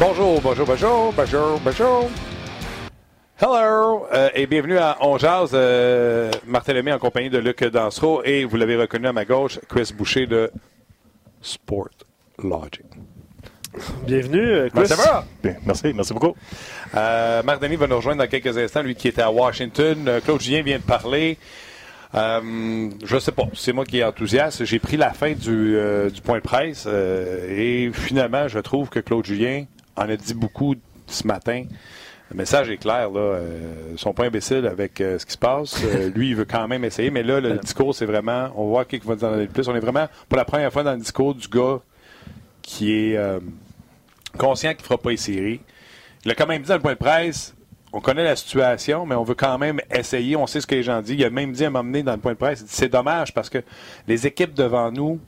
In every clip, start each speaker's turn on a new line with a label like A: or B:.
A: Bonjour, bonjour, bonjour, bonjour, bonjour. Hello euh, et bienvenue à On Jazz, euh, Martin Lemay en compagnie de Luc Dansereau et vous l'avez reconnu à ma gauche, Chris Boucher de Sport Logic.
B: Bienvenue, euh, Chris.
A: Ça va?
C: Bien, merci, merci beaucoup.
A: Euh, Marc Denis va nous rejoindre dans quelques instants, lui qui était à Washington. Euh, Claude Julien vient de parler. Euh, je sais pas, c'est moi qui est enthousiaste. J'ai pris la fin du, euh, du point de presse euh, et finalement, je trouve que Claude Julien en a dit beaucoup ce matin. Le message est clair, là. Euh, sont pas imbéciles avec euh, ce qui se passe. Euh, lui, il veut quand même essayer, mais là, le discours, c'est vraiment. On va voir qui va nous en donner le plus. On est vraiment, pour la première fois, dans le discours du gars qui est euh, conscient qu'il ne fera pas les séries. Il a quand même dit dans le point de presse on connaît la situation, mais on veut quand même essayer. On sait ce que les gens disent. Il a même dit à m'emmener dans le point de presse. C'est dommage parce que les équipes devant nous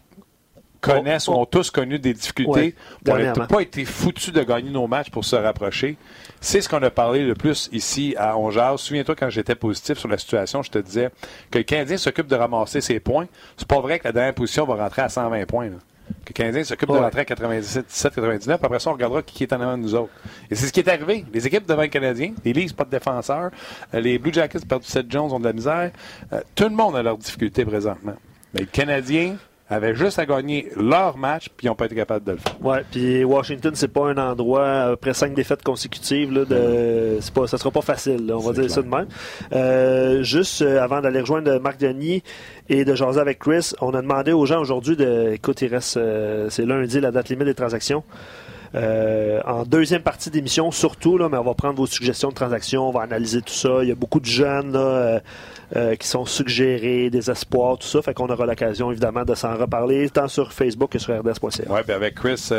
A: connaissent ou ont tous connu des difficultés.
B: Ouais,
A: on n'a pas été foutus de gagner nos matchs pour se rapprocher. C'est ce qu'on a parlé le plus ici à Ongeas. Souviens-toi, quand j'étais positif sur la situation, je te disais que le Canadien s'occupe de ramasser ses points. C'est pas vrai que la dernière position va rentrer à 120 points. là. Que le Canadien s'occupe de rentrer à 97, 17, 99. Après ça, on regardera qui est en avant de nous autres. Et c'est ce qui est arrivé. Les équipes devant le Canadien, les Leafs, pas de défenseurs. Euh, Les Blue Jackets, perdu Seth Jones, ont de la misère. Euh, tout le monde a leurs difficultés présentement. Mais le Canadien avait juste à gagner leur match, puis ils n'ont pas été capables de le faire.
B: Ouais, puis Washington, c'est pas un endroit après cinq défaites consécutives. Là, de, c'est pas, ça sera pas facile. là, on va dire ça de même. Euh, juste euh, avant d'aller rejoindre Marc Denis et de jaser avec Chris, on a demandé aux gens aujourd'hui de. Écoute, il reste. euh, c'est lundi la date limite des transactions. Euh, en deuxième partie d'émission, surtout, là, mais on va prendre vos suggestions de transactions, on va analyser tout ça. Il y a beaucoup de jeunes euh, euh, qui sont suggérés, des espoirs, tout ça. Fait qu'on aura l'occasion, évidemment, de s'en reparler, tant sur Facebook que sur RDS.ca.
A: Oui, puis avec Chris,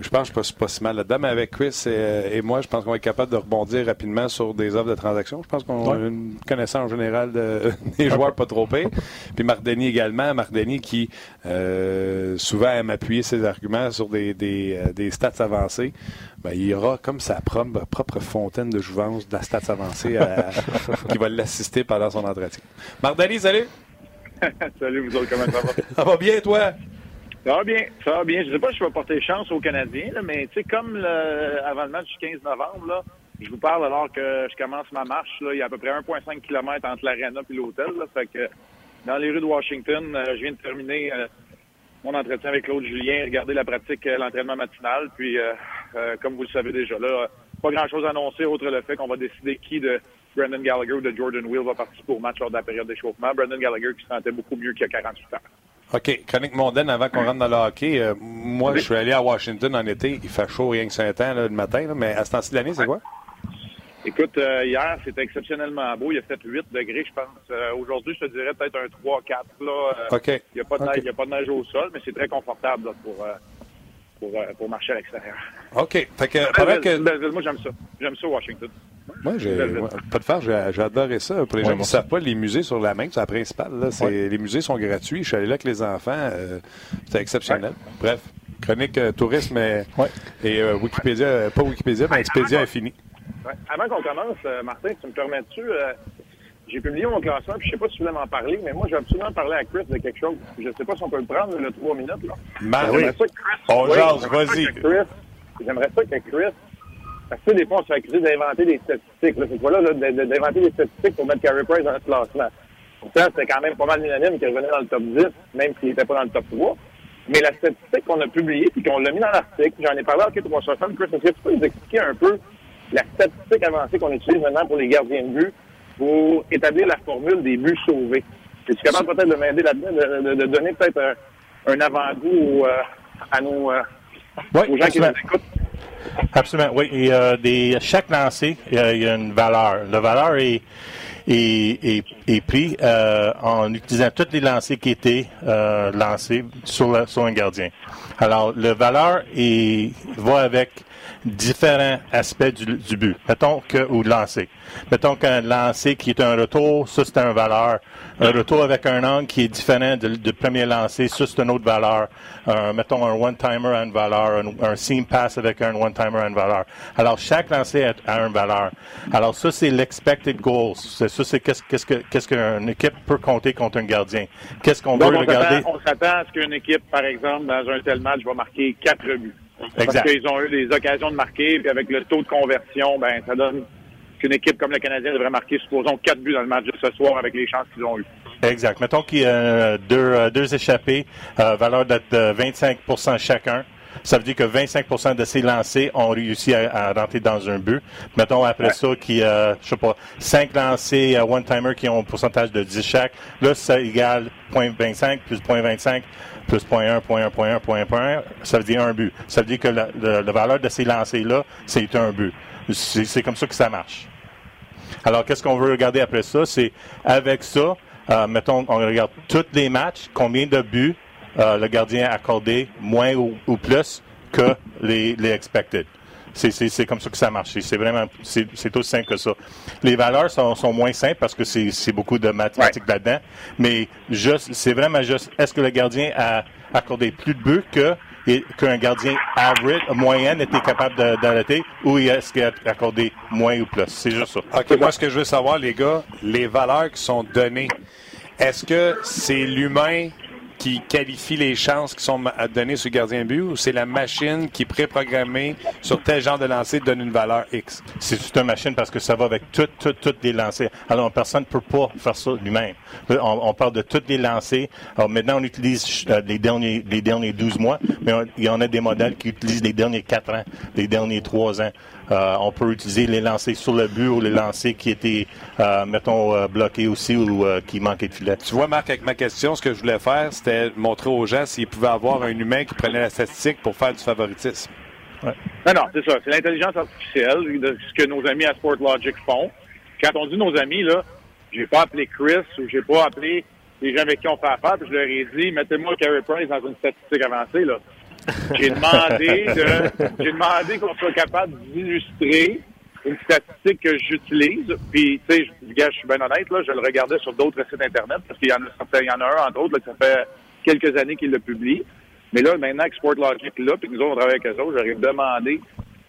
A: je pense que je suis pas, si mal là-dedans, mais avec Chris et, et moi, je pense qu'on va être capable de rebondir rapidement sur des offres de transactions. Je pense qu'on a une connaissance en général de- des joueurs pas trop pires. Puis Marc Denis également. Marc Denis qui euh, souvent aime appuyer ses arguments sur des, des, euh, des stats avancées. Ben, il y aura comme sa propre, propre fontaine de jouvence de la stats avancée à- qui va l'assister pendant son entretien. Marc Denis, salut!
D: Salut, vous autres, comment ça va?
A: Ça va bien, toi?
D: Ça va bien, ça va bien. Je sais pas si je vais porter chance aux Canadiens, là, mais tu sais, comme le- avant le match du 15 novembre, là, je vous parle alors que je commence ma marche. Là, il y a à peu près 1,5 km entre l'aréna et l'hôtel. Fait que dans les rues de Washington, euh, je viens de terminer euh, mon entretien avec Claude Julien, regarder la pratique, euh, l'entraînement matinal. Puis, euh, euh, comme vous le savez déjà, là, pas grand-chose à annoncer, outre le fait qu'on va décider qui de Brendan Gallagher ou de Jordan Will va participer au match lors de la période d'échauffement. Brendan Gallagher qui se sentait beaucoup mieux qu'il y a 48 ans.
A: OK. Chronique mondaine avant qu'on rentre dans le hockey. Euh, moi, je suis allé à Washington en été. Il fait chaud rien que 5 ans là, le matin. là, mais à ce temps-ci de l'année, c'est quoi?
D: Écoute, euh, hier, c'était exceptionnellement beau. Il a fait 8 degrés, je pense. Euh, Aujourd'hui, je te dirais peut-être un 3-4. Là.
A: OK.
D: Il n'y a, a pas de neige au sol, mais c'est très confortable là, pour, pour, euh, pour marcher à l'extérieur.
A: OK. Fait que, pendant
D: Belleville,
A: que...
D: Belleville, moi, j'aime ça. J'aime ça, Washington.
A: Moi, j'ai ouais, pas de faire, j'ai j'ai adoré ça. Pour les gens qui ne savent pas, les musées sur la main, c'est la principale. Là, c'est- Les musées sont gratuits. Je suis allé là avec les enfants. euh, C'était exceptionnel. Bref, chronique euh, tourisme et,
C: Ouais.
A: et, euh, Wikipédia, pas Wikipédia, mais Wikipédia infini.
D: Ouais. Avant qu'on commence, euh, Martin, tu me permets-tu? J'ai publié mon classement, puis je sais pas si tu voulais m'en parler, mais moi, j'ai absolument parlé à Chris de quelque chose. Je sais pas si on peut le prendre, le 3 minutes. Là.
A: Marc,
D: J'aimerais ça que Chris-
A: On
D: Oui,
A: jase, vas-y.
D: J'aimerais ça que Chris. Parce que des fois, on se fait accuser d'inventer des statistiques. Là. C'est quoi là, là, de- de- d'inventer des statistiques pour mettre Carey Price dans le classement? Pourtant, c'était quand même pas mal unanime qu'il revenait dans le top 10, même s'il n'était pas dans le top 3. Mais la statistique qu'on a publiée, puis qu'on l'a mis dans l'article, j'en ai parlé à Hockey 360, Chris, est-ce que tu peux nous expliquer un peu la statistique avancée qu'on utilise maintenant pour les gardiens de but? Pour établir la formule des buts sauvés? Es-tu capable peut-être de m'aider là-dedans, de, de- de donner peut-être un, un avant-goût euh, à nos, euh,
C: Oui,
D: aux gens qui nous
C: absolument.
D: écoutent?
C: Absolument, oui. Et euh, des, chaque lancé, il y, a, une valeur. La valeur est, est, est, est pris euh, en utilisant tous les lancers qui étaient lancés sur, la- sur un gardien. Alors, la valeur est, va avec différents aspects du, du but. Mettons que, ou de lancer. Mettons qu'un lancer qui est un retour, ça c'est une valeur. Un retour avec un angle qui est différent du premier lancer, ça c'est une autre valeur. Euh, mettons un one-timer a une valeur, un, un seam pass avec un one-timer a une valeur. Alors chaque lancer a, a une valeur. Alors ça c'est l'expected goals. C'est- Ça c'est qu'est-ce qu'est-ce que qu'est-ce qu'une équipe peut compter contre un gardien. Qu'est-ce qu'on veut regarder?
D: on s'attend à ce qu'une équipe, par exemple, dans un tel match, va marquer quatre buts. Parce qu'ils ont eu des occasions de marquer, puis avec le taux de conversion, ben ça donne qu'une équipe comme le Canadien devrait marquer, supposons, quatre buts dans le match de ce soir avec les chances qu'ils ont eues.
C: Exact. Mettons qu'il y a deux, euh, deux échappés, euh, valeur de 25% chacun. Ça veut dire que 25% de ces lancés ont réussi à, rentrer dans un but. Mettons après ça qu'il y a, je sais pas, 5 lancés à one-timer qui ont un pourcentage de 10 chaque. Là, ça égale 0.25 plus 0.25 plus 0.1, 0.1, 0.1, 0.1, ça veut dire un but. Ça veut dire que la, la valeur de ces lancés-là, c'est un but. C'est comme ça que ça marche. Alors, qu'est-ce qu'on veut regarder après ça? C'est avec ça, euh, mettons, on regarde tous les matchs, combien de buts euh, le gardien a accordé, moins ou, plus que les, les expected. C'est comme ça que ça marche. C'est vraiment, c'est aussi simple que ça. Les valeurs sont, sont moins simples parce que c'est beaucoup de mathématiques là-dedans. Mais juste, c'est vraiment juste, est-ce que le gardien a accordé plus de buts que qu'un gardien average, moyen était capable d'arrêter ou est-ce qu'il a accordé moins ou plus? C'est juste ça.
A: OK, moi, ce que je veux savoir, les gars, les valeurs qui sont données, est-ce que c'est l'humain qui qualifie les chances qui sont données sur le gardien but ou c'est la machine qui est préprogrammée sur tel genre de lancer donne une valeur X?
C: C'est juste une machine parce que ça va avec toutes, toutes, toutes les lancers. Alors, personne ne peut pas faire ça lui-même. On, parle de toutes les lancers. Alors, maintenant, on utilise euh, les, derniers, les derniers 12 mois, mais il y en a des modèles qui utilisent les derniers 4 ans, les derniers 3 ans. Euh, on peut utiliser les lancers sur le but ou les lancers qui étaient, euh, mettons, euh, bloqués aussi ou qui manquaient de filet.
A: Tu vois, Marc, avec ma question, ce que je voulais faire, c'était montrer aux gens s'ils pouvaient avoir un humain qui prenait la statistique pour faire du favoritisme.
D: Ouais. Non, non, c'est ça. C'est l'intelligence artificielle de ce que nos amis à SportLogic font. Quand on dit nos amis, là, j'ai pas appelé Chris ou j'ai pas appelé les gens avec qui on fait affaire, puis je leur ai dit, mettez-moi Carey Price dans une statistique avancée, là. J'ai demandé demandé qu'on soit capable d'illustrer une statistique que j'utilise. Puis, tu sais, je, je suis bien honnête, là, je le regardais sur d'autres sites Internet parce qu'il y en a, il y en a un, entre autres, là, ça fait quelques années qu'il le publie. Mais là, maintenant que SportLogic est là, puis nous autres, on travaille avec eux autres, j'aurais demandé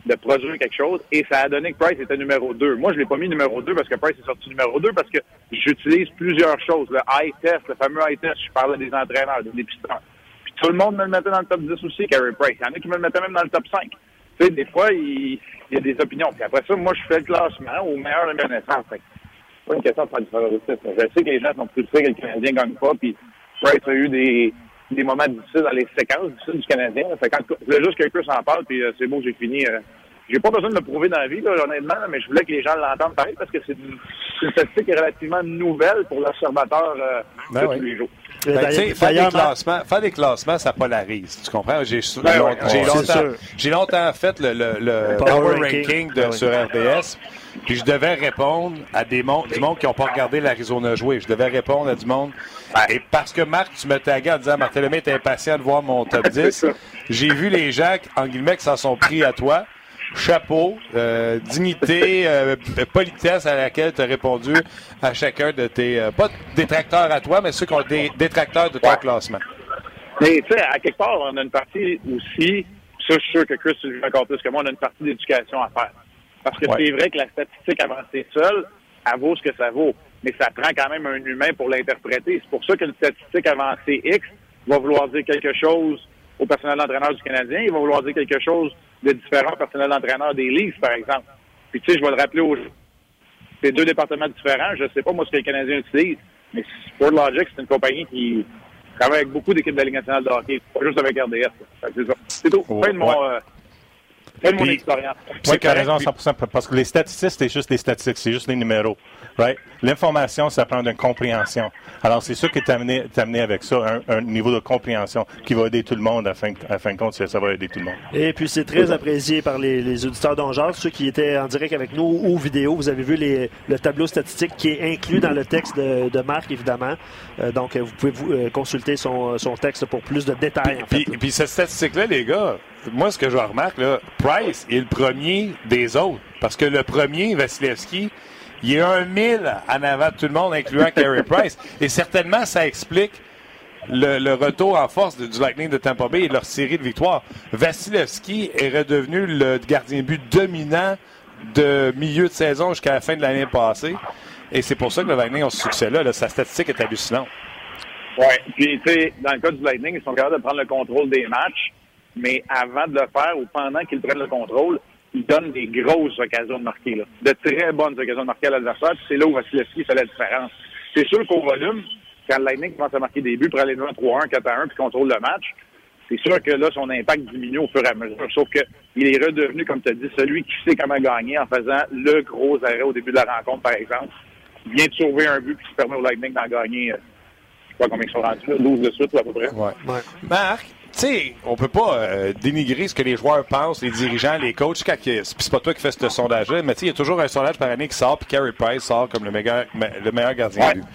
D: de produire quelque chose et ça a donné que Price était numéro 2. Moi, je l'ai pas mis numéro 2 parce que Price est sorti numéro 2 parce que j'utilise plusieurs choses. Le high test, le fameux high test, je parlais des entraîneurs, des dépisteurs. Tout le monde me le mettait dans le top 10 aussi, Carey Price. Il y en a qui me le mettaient même dans le top 5. Tu sais, des fois, il, y a des opinions. Puis après ça, moi, je fais le classement au meilleur de mes naissances. C'est pas une question de faire du favoritisme. Je sais que les gens sont frustrés que le Canadien ne gagne pas. Puis Price a eu des, des moments difficiles dans les séquences difficiles du Canadien. Fait quand, je voulais juste que Chris en parle, puis euh, c'est beau, j'ai fini. Euh, j'ai pas besoin de me prouver dans la vie, là, honnêtement, mais je voulais que les gens l'entendent pareil parce que c'est une statistique relativement nouvelle pour l'observateur euh, ben tous les jours.
A: Ben, faire, des classements, faire des classements, ça polarise. Tu comprends? J'ai ben longtemps, longtemps, fait le, le, Power, Ranking, de, sur RDS. Puis je devais répondre à des monde, du monde qui n'ont pas regardé l'Arizona jouer. Je devais répondre à du monde. Et parce que Marc, tu me taguais en disant Marthelmé est impatient de voir mon top 10, j'ai vu les gens, en guillemets, qui s'en sont pris à toi chapeau, euh, dignité, euh, politesse à laquelle tu as répondu à chacun de tes, euh, pas détracteurs à toi, mais ceux qui ont des détracteurs de ton classement.
D: Mais tu sais, à quelque part, on a une partie aussi, ça je suis sûr que Chris, tu le encore plus que moi, on a une partie d'éducation à faire. Parce que c'est vrai que la statistique avancée seule, elle vaut ce que ça vaut. Mais ça prend quand même un humain pour l'interpréter. C'est pour ça qu'une statistique avancée X va vouloir dire quelque chose au personnel d'entraîneur du Canadien, il va vouloir dire quelque chose de différents personnels d'entraîneur des Leafs, par exemple. Puis tu sais, je vais le rappeler aux c'est deux départements différents. Je ne sais pas moi ce que les Canadiens utilisent, mais SportLogic, c'est une compagnie qui travaille avec beaucoup d'équipes de la Ligue nationale de hockey, pas juste avec RDS. C'est tout. Fin de mon, euh, fin de mon expérience.
C: Oui, tu as raison 100%, parce que les statistiques, c'est juste des statistiques, c'est juste des numéros. Right? L'information, ça prend une compréhension. Alors, c'est ça qui est amené, amené avec ça, un, niveau de compréhension qui va aider tout le monde, à fin, à fin de compte, ça va aider tout le monde.
B: Et puis, c'est très apprécié par les, auditeurs d'Angers, ceux qui étaient en direct avec nous ou vidéo. Vous avez vu les, le tableau statistique qui est inclus dans le texte de, de Marc, évidemment. Euh, donc, vous pouvez vous, euh, consulter son, son, texte pour plus de détails.
A: Puis, en fait, puis, cette statistique-là, les gars, moi, ce que je remarque, là, Price est le premier des autres. Parce que le premier, Vasilevski, il y a un mille en avant de tout le monde, incluant Carey Price. Et certainement, ça explique le, retour en force du Lightning de Tampa Bay et leur série de victoires. Vasilevski est redevenu le gardien but dominant de milieu de saison jusqu'à la fin de l'année passée. Et c'est pour ça que le Lightning a ce succès-là. Sa statistique est hallucinante.
D: Oui. Puis, tu sais, dans le cas du Lightning, ils sont capables de prendre le contrôle des matchs. mais avant de le faire ou pendant qu'ils prennent le contrôle, ils donnent des grosses occasions de marquer, là. de très bonnes occasions de marquer à l'adversaire. C'est là où Vasilevski fait la différence. C'est sûr qu'au volume, quand le Lightning commence à marquer des buts pour aller devant 3-1, 4-1 puis contrôle le match, c'est sûr que là, son impact diminue au fur et à mesure. Sauf qu'il est redevenu, comme tu as dit, celui qui sait comment gagner en faisant le gros arrêt au début de la rencontre, par exemple. Il vient de sauver un but qui permet au Lightning d'en gagner, euh, je sais pas combien ils sont rendus, là, 12 de suite, à peu près.
A: Ouais. Marc, tu sais, on peut pas euh, dénigrer ce que les joueurs pensent, les dirigeants, les coachs. Quand c'est pas toi qui fais ce sondage-là, mais tu sais, il y a toujours un sondage par année qui sort, puis Carey Price sort comme le meilleur, le meilleur gardien de but.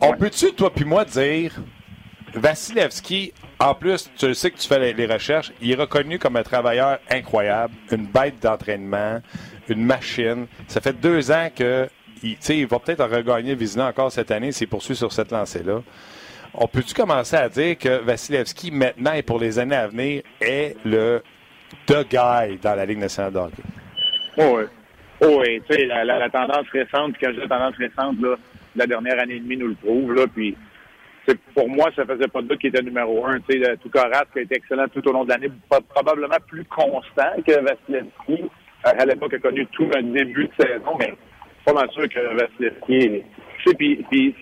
A: on peut-tu, toi puis moi, dire Vasilevski, en plus, tu sais que tu fais les, recherches, il est reconnu comme un travailleur incroyable, une bête d'entraînement, une machine. Ça fait deux ans que il, il va peut-être regagner Vizina encore cette année s'il poursuit sur cette lancée-là. On peut-tu commencer à dire que Vasilevski, maintenant et pour les années à venir, est le the guy dans la Ligue nationale de hockey?
D: Oh, oui. Oh, oui. Tu sais, la, tendance récente, quand je dis tendance récente, la dernière année et demie nous le prouve. Là, puis pour moi, ça faisait pas de doute qu'il était numéro un. Tu sais, Toukarat, qui a été excellent tout au long de l'année, probablement plus constant que Vasilevski. Euh, à l'époque, a connu tout un début de saison, mais pas mal sûr que Vasilevski... Tu sais,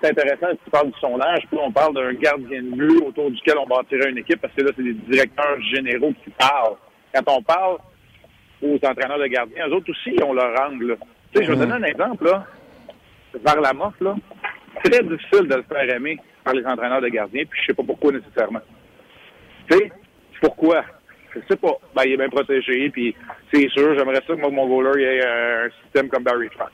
D: c'est intéressant, si tu parles du sondage, puis on parle d'un gardien de but autour duquel on bâtirait une équipe, parce que là, c'est des directeurs généraux qui parlent. Quand on parle aux entraîneurs de gardiens, eux autres aussi, ont leur angle. Tu sais, je vais donner un exemple, là. Vers la morte, là très difficile de le faire aimer par les entraîneurs de gardiens, puis je sais pas pourquoi nécessairement. Tu sais, pourquoi? Je sais pas. Ben, il est bien protégé, puis c'est sûr, j'aimerais ça que mon goaler ait un système comme Barry Trotz.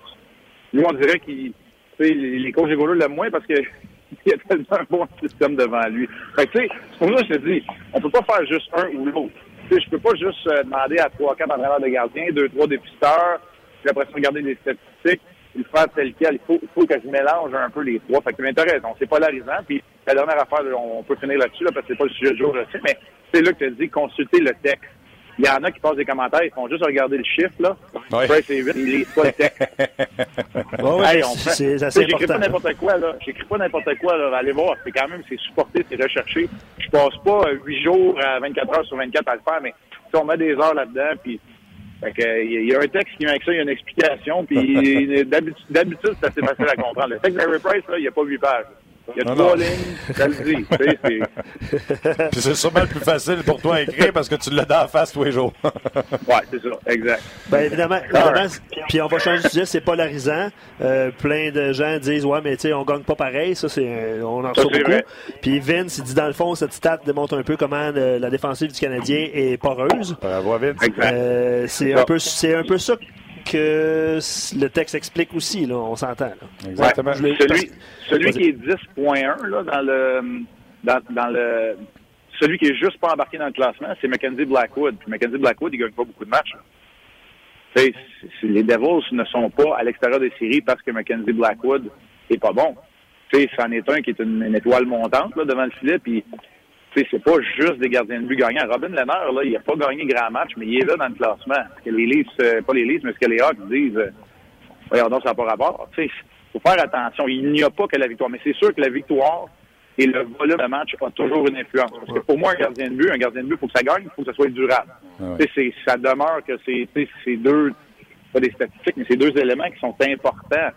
D: Lui, on dirait qu'il, sais, les coachs goalers l'aiment moins parce que il y a tellement un bon système devant lui. Fait tu sais, c'est pour ça que je te dis, on peut pas faire juste un ou l'autre. Tu sais, je peux pas juste euh, demander à trois, quatre entraîneurs de gardiens, deux, trois dépisteurs, puis après ça, regarder des statistiques il faire tel quel. Il faut, que je mélange un peu les trois. Fait que tu raison. C'est polarisant. Puis la dernière affaire, on peut finir là-dessus, là, parce que c'est pas le sujet du jour, je sais, mais c'est là que as dit consulter le texte. Il y en a qui passent des commentaires, ils font juste regarder le chiffre, là. Oui. c'est vite, ils lisent pas le texte.
B: hey, c'est assez
D: J'écris pas n'importe quoi, là. J'écris pas n'importe quoi, là. Allez voir. C'est quand même, c'est supporté, c'est recherché. Je passe pas 8 jours à 24 heures sur 24 à le faire, mais si on met des heures là-dedans, puis il y a un texte qui vient avec ça, il y a une explication, puis d'habitude, c'est assez facile à comprendre. Le texte d'Harry Price, là, il n'y a pas huit pages. Il y a trois lignes, ça le dit.
A: Puis c'est sûrement le plus facile pour toi à écrire parce que tu l'as dans la face tous les jours.
D: ouais, c'est ça, exact.
B: Ben évidemment, évidemment puis on va changer de sujet, c'est polarisant. Euh, plein de gens disent ouais, mais tu sais, on gagne pas pareil, ça c'est on en reçoit beaucoup. Puis Vince, il dit dans le fond, cette stat démontre un peu comment la défensive du Canadien est poreuse.
A: Bravo Vince.
B: Euh, c'est un peu c'est un peu ça que le texte explique aussi, là, on s'entend.
D: Exactement. celui, celui qui est 10.1 là, dans le dans, dans, le celui qui est juste pas embarqué dans le classement, c'est Mackenzie Blackwood. Puis Mackenzie Blackwood, il gagne pas beaucoup de matchs. les Devils ne sont pas à l'extérieur des séries parce que Mackenzie Blackwood est pas bon. C'en est un qui est une, étoile montante là, devant le filet, puis c'est pas juste des gardiens de but gagnants. Robin Lennard, là, il a pas gagné grand match, mais il est là dans le classement. que les Leafs, euh, pas les Leafs, mais ce que les Hawks disent, euh, donc, ça n'a pas rapport. Il faut faire attention. Il n'y a pas que la victoire. Mais c'est sûr que la victoire et le volume de match ont toujours une influence. Parce que pour moi, un gardien de but, un gardien de but, faut que ça gagne, il faut que ça soit durable. Ah ça demeure que c'est deux, pas des statistiques, mais c'est deux éléments qui sont importants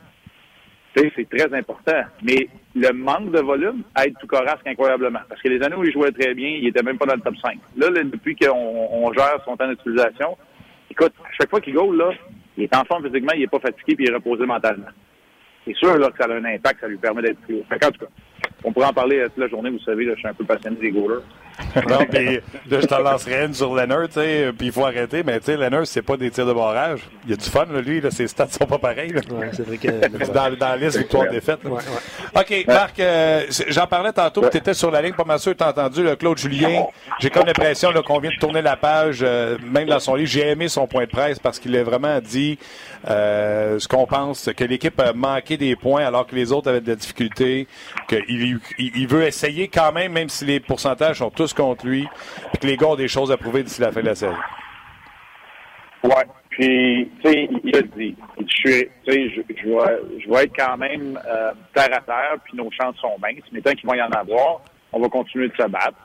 D: c'est très important. Mais le manque de volume aide tout Corasque incroyablement. Parce que les années où il jouait très bien, il était même pas dans le top 5. Là, depuis qu'on gère son temps d'utilisation, écoute, à chaque fois qu'il go, là, il est en forme physiquement, il est pas fatigué, puis il est reposé mentalement. C'est sûr que ça a un impact, ça lui permet d'être plus haut. en tout cas, on pourrait en parler toute la journée, vous savez, là, je suis un peu passionné des goalers.
A: non, puis là, je t'en lancerai une sur Leonard, tu sais, puis il faut arrêter, mais tu sais, Leonard, c'est pas des tirs de barrage. Il y a du fun, là, lui, là, ses stats sont pas pareils.
B: Ouais, c'est vrai que...
A: dans, dans la liste victoire-défaite. Ouais, ouais. OK, Marc, euh, j'en parlais tantôt, tu étais sur la ligne, pas mal sûr, tu as entendu, le Claude Julien. J'ai comme l'impression qu'on vient de tourner la page, euh, même dans son livre. J'ai aimé son point de presse parce qu'il a vraiment dit euh, ce qu'on pense, que l'équipe a manqué des points alors que les autres avaient de la difficulté, qu'il il, veut essayer quand même, même si les pourcentages sont tous contre lui, et que les gars ont des choses à prouver d'ici la fin de la série.
D: Ouais. Puis, tu sais, il a dit, je, je, je, vais, être quand même euh, terre à terre, puis nos chances sont minces, mais tant qu'ils vont y en avoir, on va continuer de se battre.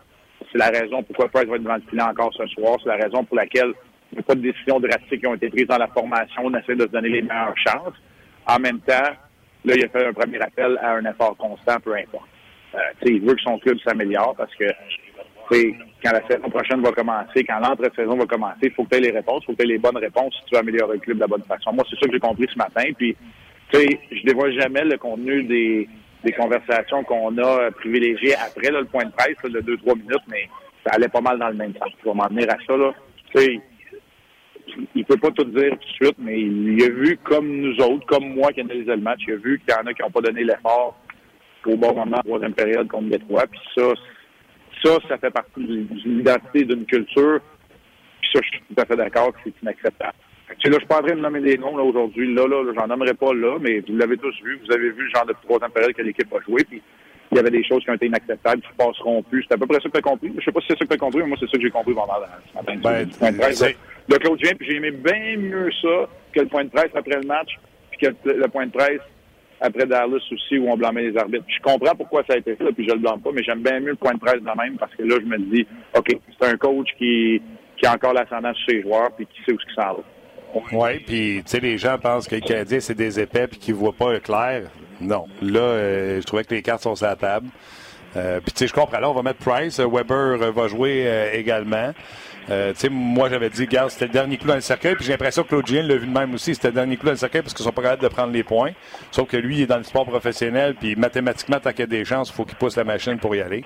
D: C'est la raison pourquoi Price va être devant le filet encore ce soir. C'est la raison pour laquelle il n'y a pas de décisions drastiques qui ont été prises dans la formation. On essaie de se donner les meilleures chances. En même temps, là, il a fait un premier appel à un effort constant, peu importe. Euh, il veut que son club s'améliore parce que quand la saison prochaine va commencer, quand l'entre-saison va commencer, il faut que tu aies les réponses, il faut que tu aies les bonnes réponses si tu veux améliorer le club de la bonne façon. Moi, c'est ça que j'ai compris ce matin. Puis, tu sais, je dévoile jamais le contenu des, des conversations qu'on a privilégiées après le point de presse de 2-3 minutes, mais ça allait pas mal dans le même sens. Je vais m'en venir à ça. Là. Tu sais, il peut pas tout dire tout de suite, mais il a vu comme nous autres, comme moi qui analysais le match, il a vu qu'il y en a qui n'ont pas donné l'effort au bon moment, la troisième période contre les trois. Puis ça, ça, ça fait partie de l'identité d'une culture. Puis ça, je suis tout à fait d'accord que c'est inacceptable. Tu sais, là, je suis pas en train de nommer des noms là, aujourd'hui. Là, là, j'en nommerai pas là, mais vous l'avez tous vu. Vous avez vu le genre de troisième période que l'équipe a joué. Puis il y avait des choses qui ont été inacceptables, qui ne passeront plus. C'est à peu près ça que tu as compris. Je sais pas si c'est ça que tu as compris, mais moi, c'est ça que j'ai compris pendant ce matin. Ben, point de presse, de Claude Julien, puis j'ai aimé bien mieux ça que le point de presse après le match, puis que le point de presse après Dallas aussi, où on blâmait les arbitres. je comprends pourquoi ça a été fait, puis je le blâme pas, mais j'aime bien mieux le point de presse de même, parce que là, je me dis, OK, c'est un coach qui, qui a encore l'ascendance sur ses joueurs, puis qui sait où ce qui s'en va.
A: Oui, puis tu sais, les gens pensent que les Canadiens, c'est des épais puis qu'ils voient pas clair. Non. Là, euh, je trouvais que les cartes sont sur la table. Euh, puis tu sais, je comprends. Là, on va mettre Price. Weber va jouer euh, également. Euh, moi, j'avais dit, regarde, c'était le dernier clou dans le cercueil, puis j'ai l'impression que Claude l'a vu de même aussi. C'était le dernier clou dans le cercueil parce qu'ils sont pas capables de prendre les points. Sauf que lui, il est dans le sport professionnel, puis mathématiquement, tant qu'il y a des chances, il faut qu'il pousse la machine pour y aller.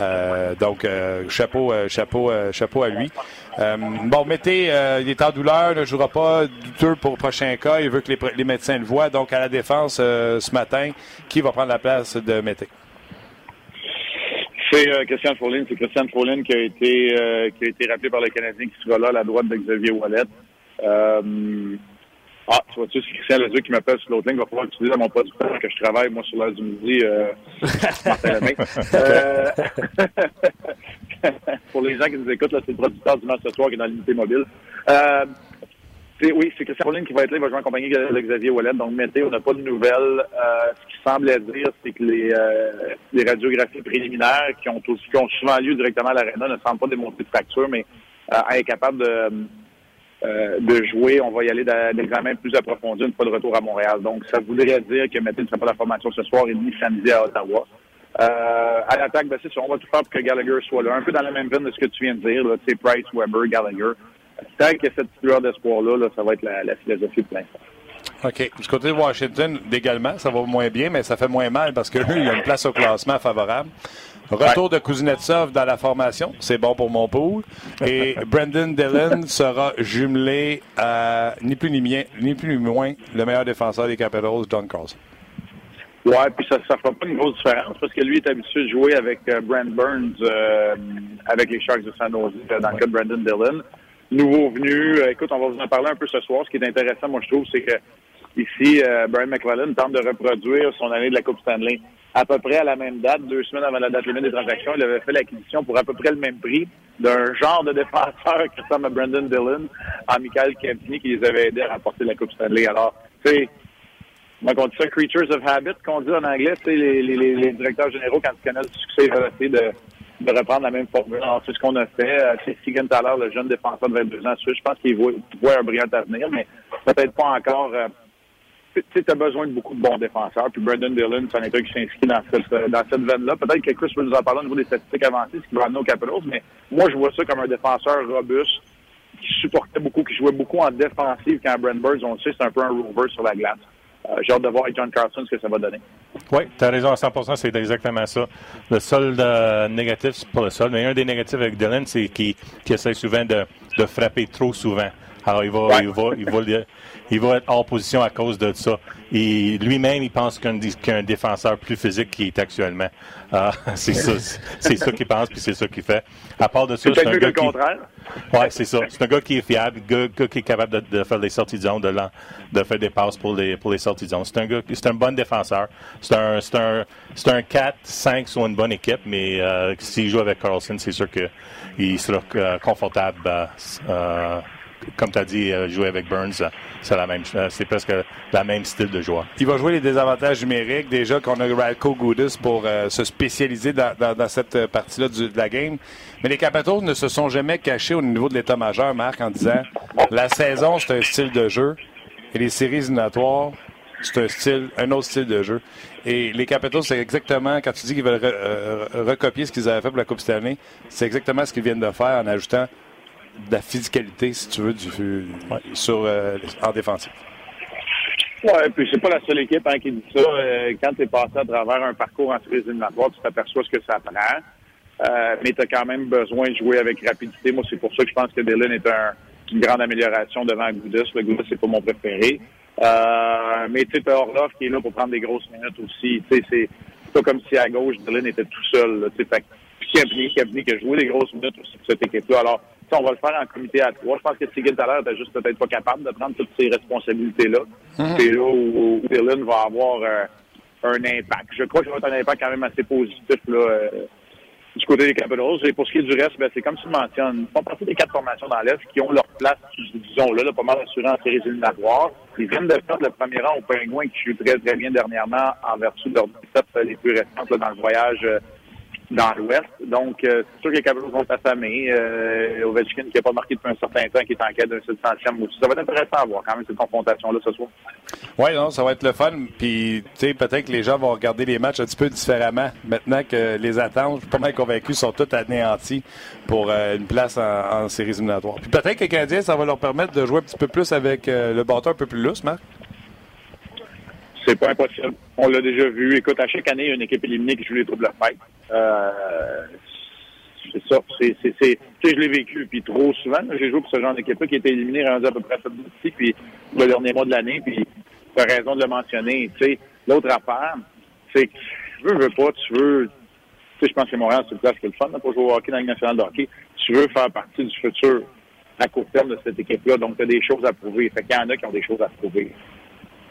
A: Euh, donc, euh, chapeau, chapeau, chapeau à lui. bon, Mété, il est en douleur, ne jouera pas douteux pour le prochain cas. Il veut que les, les médecins le voient. Donc, à la défense ce matin, qui va prendre la place de Mété?
D: C'est euh, Christian Follin. C'est Christian Follin qui a été euh, qui a été rappelé par le Canadien qui sera là à la droite de Xavier Wallet. Euh, ah, tu vois-tu, c'est Christian Leduc qui m'appelle sur l'autre ligne. Il va falloir à mon producteur que je travaille, moi, sur l'heure du midi, Pour les gens qui nous écoutent, là, c'est le producteur du match ce soir qui est dans l'unité mobile. Oui, c'est Christian Pauline qui va être là. Va jouer en compagnie de Xavier Ouellet. Donc, mettez, on n'a pas de nouvelles. Euh, ce qui semblait dire, c'est que les, euh, les radiographies préliminaires qui ont, qui ont souvent lieu directement à l'aréna ne semblent pas démontrer de fracture, mais euh, est capable de, euh, de jouer. On va y aller d'examen plus approfondi une fois de retour à Montréal. Donc, ça voudrait dire que Mété ne sera pas la formation ce soir et ni samedi à Ottawa. Euh, à l'attaque, ben, c'est on va tout faire pour que Gallagher soit là. Un peu dans la même veine de ce que tu viens de dire, c'est Price, Weber, Gallagher tant a cette lueur d'espoir-là, ça va être la, philosophie de plein
A: OK. Du côté de Washington, également, ça va moins bien, mais ça fait moins mal parce que lui, il a une place au classement favorable. Retour de Kuznetsov dans la formation, c'est bon pour mon pool. Et Brendan Dillon sera jumelé à ni plus ni, ni plus ni moins le meilleur défenseur des Capitals, John Carlson.
D: Ouais, puis ça ne fera pas une grosse différence parce que lui est habitué de jouer avec euh, Brent Burns euh, avec les Sharks de San Jose dans le cas de Brendan Dillon nouveau venu. Euh, écoute, on va vous en parler un peu ce soir. Ce qui est intéressant, moi, je trouve, c'est que ici, euh, Brian McClellan tente de reproduire son année de la Coupe Stanley à peu près à la même date, deux semaines avant la date limite des transactions. Il avait fait l'acquisition pour à peu près le même prix d'un genre de défenseur qui ressemble à Brandon Dillon, à Michael Campini, qui les avait aidés à remporter la Coupe Stanley. Alors, tu sais, on dit ça, creatures of habit, qu'on dit en anglais, tu sais, les, directeurs généraux, quand ils connaissent le succès, ils veulent de de reprendre la même formule. c'est ce qu'on a fait. C'est Stegan Thaler, le jeune défenseur de 22 ans, je pense qu'il voit, un brillant avenir, mais peut-être pas encore. Euh, tu as besoin de beaucoup de bons défenseurs. Puis Brandon Dillon, c'est un état qui s'inscrit dans cette, euh, dans cette veine-là. Peut-être que Chris peut nous en parler au niveau des statistiques avancées, ce qui va amener aux mais moi, je vois ça comme un défenseur robuste qui supportait beaucoup, qui jouait beaucoup en défensive quand Brent Burns, on le sait, c'est un peu un rover sur la glace. Euh, j'ai hâte de voir avec John Carlson ce que ça va donner.
C: Oui, tu as raison à 100% c'est exactement ça. Le seul euh, négatif, c'est pas le seul, mais un des négatifs avec Dylan, c'est qu'il essaie souvent de, frapper trop souvent. Alors, il va, il, va, il, va, il va être hors position à cause de ça. Et lui-même, il pense qu'un qu'un défenseur plus physique qu'il est actuellement. Ah, c'est ça, c'est ça qu'il pense, puis c'est ça qu'il fait. À part de ça,
D: c'est un gars qui... contraire.
C: Ouais, c'est ça. C'est un gars qui est fiable, un gars, qui est capable de, faire des sorties de zone, de, de faire des passes pour les, pour les sorties de zone. C'est un gars, c'est un bon défenseur. C'est un, c'est un, c'est un 4-5 sur une bonne équipe, mais euh, s'il joue avec Carlson, c'est sûr qu'il sera euh, confortable euh, comme tu as dit, jouer avec Burns, c'est la même, c'est presque la même style de joueur.
A: Il va jouer les désavantages numériques. Déjà qu'on a Radko Goudis pour se spécialiser dans, cette partie-là de la game. Mais les Capitals ne se sont jamais cachés au niveau de l'état majeur, Marc, en disant la saison, c'est un style de jeu et les séries éliminatoires, c'est un style, un autre style de jeu. Et les Capitals, c'est exactement, quand tu dis qu'ils veulent euh, recopier ce qu'ils avaient fait pour la Coupe cette année, c'est exactement ce qu'ils viennent de faire en ajoutant de la physicalité, si tu veux, du, sur, euh, en défensive.
D: Oui, puis c'est pas la seule équipe hein, qui dit ça. Euh, quand tu es passé à travers un parcours en séries éliminatoires, tu t'aperçois ce que ça prend. mais tu as quand même besoin de jouer avec rapidité. Moi, c'est pour ça que je pense que Dylan est une grande amélioration devant Goudis. Le Goudis, c'est pas mon préféré. Euh, mais tu sais, Orlov qui est là pour prendre des grosses minutes aussi. Tu sais, c'est pas comme si à gauche, Dylan était tout seul. Tu sais, Kempney, Kempney qui a joué des grosses minutes aussi pour cette équipe-là. Alors, on va le faire en comité à trois. Je pense que Sigil l'heure n'était juste peut-être pas capable de prendre toutes ces responsabilités-là. Mhm. C'est là où, Dylan va avoir euh, un impact. Je crois qu'il va avoir un impact quand même assez positif là, euh, du côté des Capitals. Et pour ce qui est du reste, ben, c'est comme tu le mentionnes, ils font partie des quatre formations dans l'Est qui ont leur place, disons là, là pas mal assurée en séries éliminatoires. Ils viennent de perdre le premier rang aux Pingouins qui jouent très, très bien dernièrement en vertu de leurs 17 les plus récentes dans le voyage euh, dans l'Ouest. Donc, euh, c'est sûr que les Capitals vont s'affamer. Euh, Ovechkin, qui n'a pas marqué depuis un certain temps, qui est en quête d'un 700e aussi. Ça va être intéressant à voir quand même cette confrontation-là ce soir.
A: Oui, non, ça va être le fun. Puis, tu sais, peut-être que les gens vont regarder les matchs un petit peu différemment. Maintenant que les attentes, je suis pas mal convaincu, sont toutes anéanties pour euh, une place en, séries éliminatoires. Puis peut-être que les Canadiens, ça va leur permettre de jouer un petit peu plus avec le bâton un peu plus lousse, Marc?
D: C'est pas impossible. On l'a déjà vu. Écoute, à chaque année, il y a une équipe éliminée qui joue les troubles de fête. Euh, c'est ça. C'est, c'est, c'est, tu sais, je l'ai vécu. Puis trop souvent, j'ai joué pour ce genre d'équipe-là qui était éliminé rendu à peu près à cette puis le dernier mois de l'année. Puis tu as raison de le mentionner. Tu sais, l'autre affaire, c'est que tu veux, veux pas, tu veux. Tu sais, je pense que Montréal, c'est une place qui le fun pour jouer au hockey dans le national de hockey. Tu veux faire partie du futur à court terme de cette équipe-là. Donc, tu as des choses à prouver. Fait qu'il y en a qui ont des choses à prouver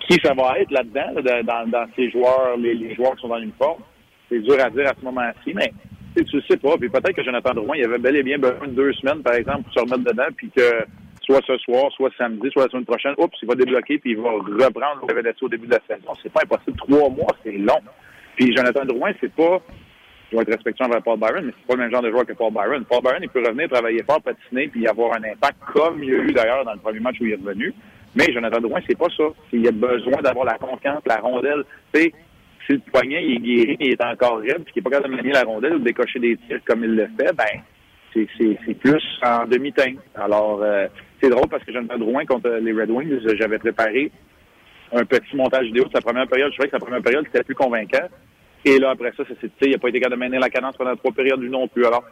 D: qui ça va être là-dedans, dans, dans, ces joueurs, les, joueurs qui sont dans l'uniforme. C'est dur à dire à ce moment-ci, mais tu le sais pas. Puis peut-être que Jonathan Drouin, il avait bel et bien besoin de deux semaines, par exemple, pour se remettre dedans, puis que soit ce soir, soit samedi, soit la semaine prochaine, oups, il va débloquer, puis il va reprendre le avait au début de la saison. C'est pas impossible. Trois mois, c'est long. Puis Jonathan Drouin, c'est pas, je vais être respectueux envers Paul Byron, mais c'est pas le même genre de joueur que Paul Byron. Paul Byron, il peut revenir travailler fort, patiner, puis avoir un impact comme il y a eu d'ailleurs dans le premier match où il est revenu. Mais Jonathan Drouin, c'est pas ça. Il a besoin d'avoir la confiance, la rondelle. Tu sais, si le poignet il est guéri il est encore raide, puis qu'il n'est pas capable de manier la rondelle ou de décocher des tirs comme il le fait, ben c'est plus en demi-teinte. Alors, euh, c'est drôle parce que Jonathan Drouin contre les Red Wings, j'avais préparé un petit montage vidéo de sa première période. Je trouvais que sa première période, c'était plus convaincant. Et là, après ça, ça il n'a pas été capable de mener la cadence pendant trois périodes lui non plus. Alors,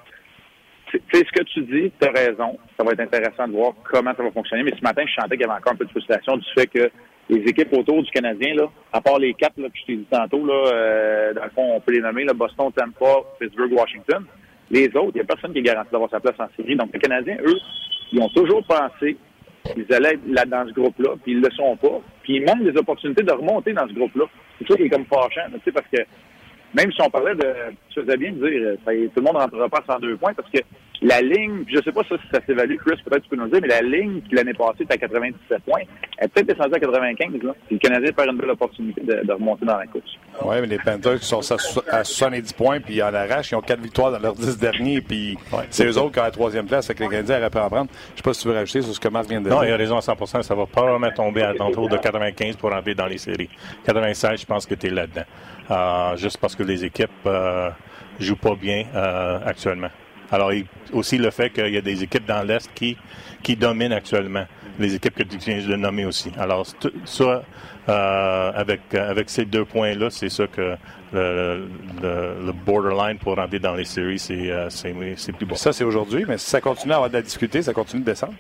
D: sais, ce que tu dis, tu as raison. Ça va être intéressant de voir comment ça va fonctionner. Mais ce matin, je sentais qu'il y avait encore un peu de frustration du fait que les équipes autour du Canadien, là, à part les quatre que je t'ai dit tantôt, là, euh, dans le fond, on peut les nommer, Boston, Tampa, Pittsburgh, Washington. Les autres, il n'y a personne qui est garanti d'avoir sa place en série. Donc, les Canadiens, eux, ils ont toujours pensé qu'ils allaient être là dans ce groupe-là, puis ils ne le sont pas. Puis ils manquent des opportunités de remonter dans ce groupe-là. C'est ça qui est comme fâchant, tu sais, parce que même si on parlait de, tu faisais bien de dire, euh, tout le monde rentrera pas sans deux points parce que la ligne, je ne sais pas si ça s'évalue, Chris, peut-être tu peux nous dire, mais la ligne qui l'année passée était à 97 points, elle est peut-être descendue à 95. Là. le Canadien perd une belle opportunité de, remonter dans la course.
A: Oui, mais les Panthers qui sont à 70 points, puis en arrachent, ils ont quatre victoires dans leurs 10 derniers, puis c'est eux autres qui ont la troisième place, avec les Canadiens auraient pu en prendre. Je ne sais pas si tu veux rajouter sur ce que Marc vient de dire.
C: Non, il a raison à 100% ça va pas vraiment tomber à l'entour de 95 pour rentrer dans les séries. 96, je pense que tu es là-dedans. Euh, juste parce que les équipes euh, jouent pas bien euh, actuellement. Alors, aussi le fait qu'il y a des équipes dans l'Est qui, qui dominent actuellement, les équipes que tu viens de nommer aussi. Alors, ça, euh, avec, avec ces deux points-là, c'est ça que le, borderline pour rentrer dans les séries, c'est plus bon.
A: Ça, c'est aujourd'hui, mais si ça continue à avoir de la discuter, ça continue de descendre?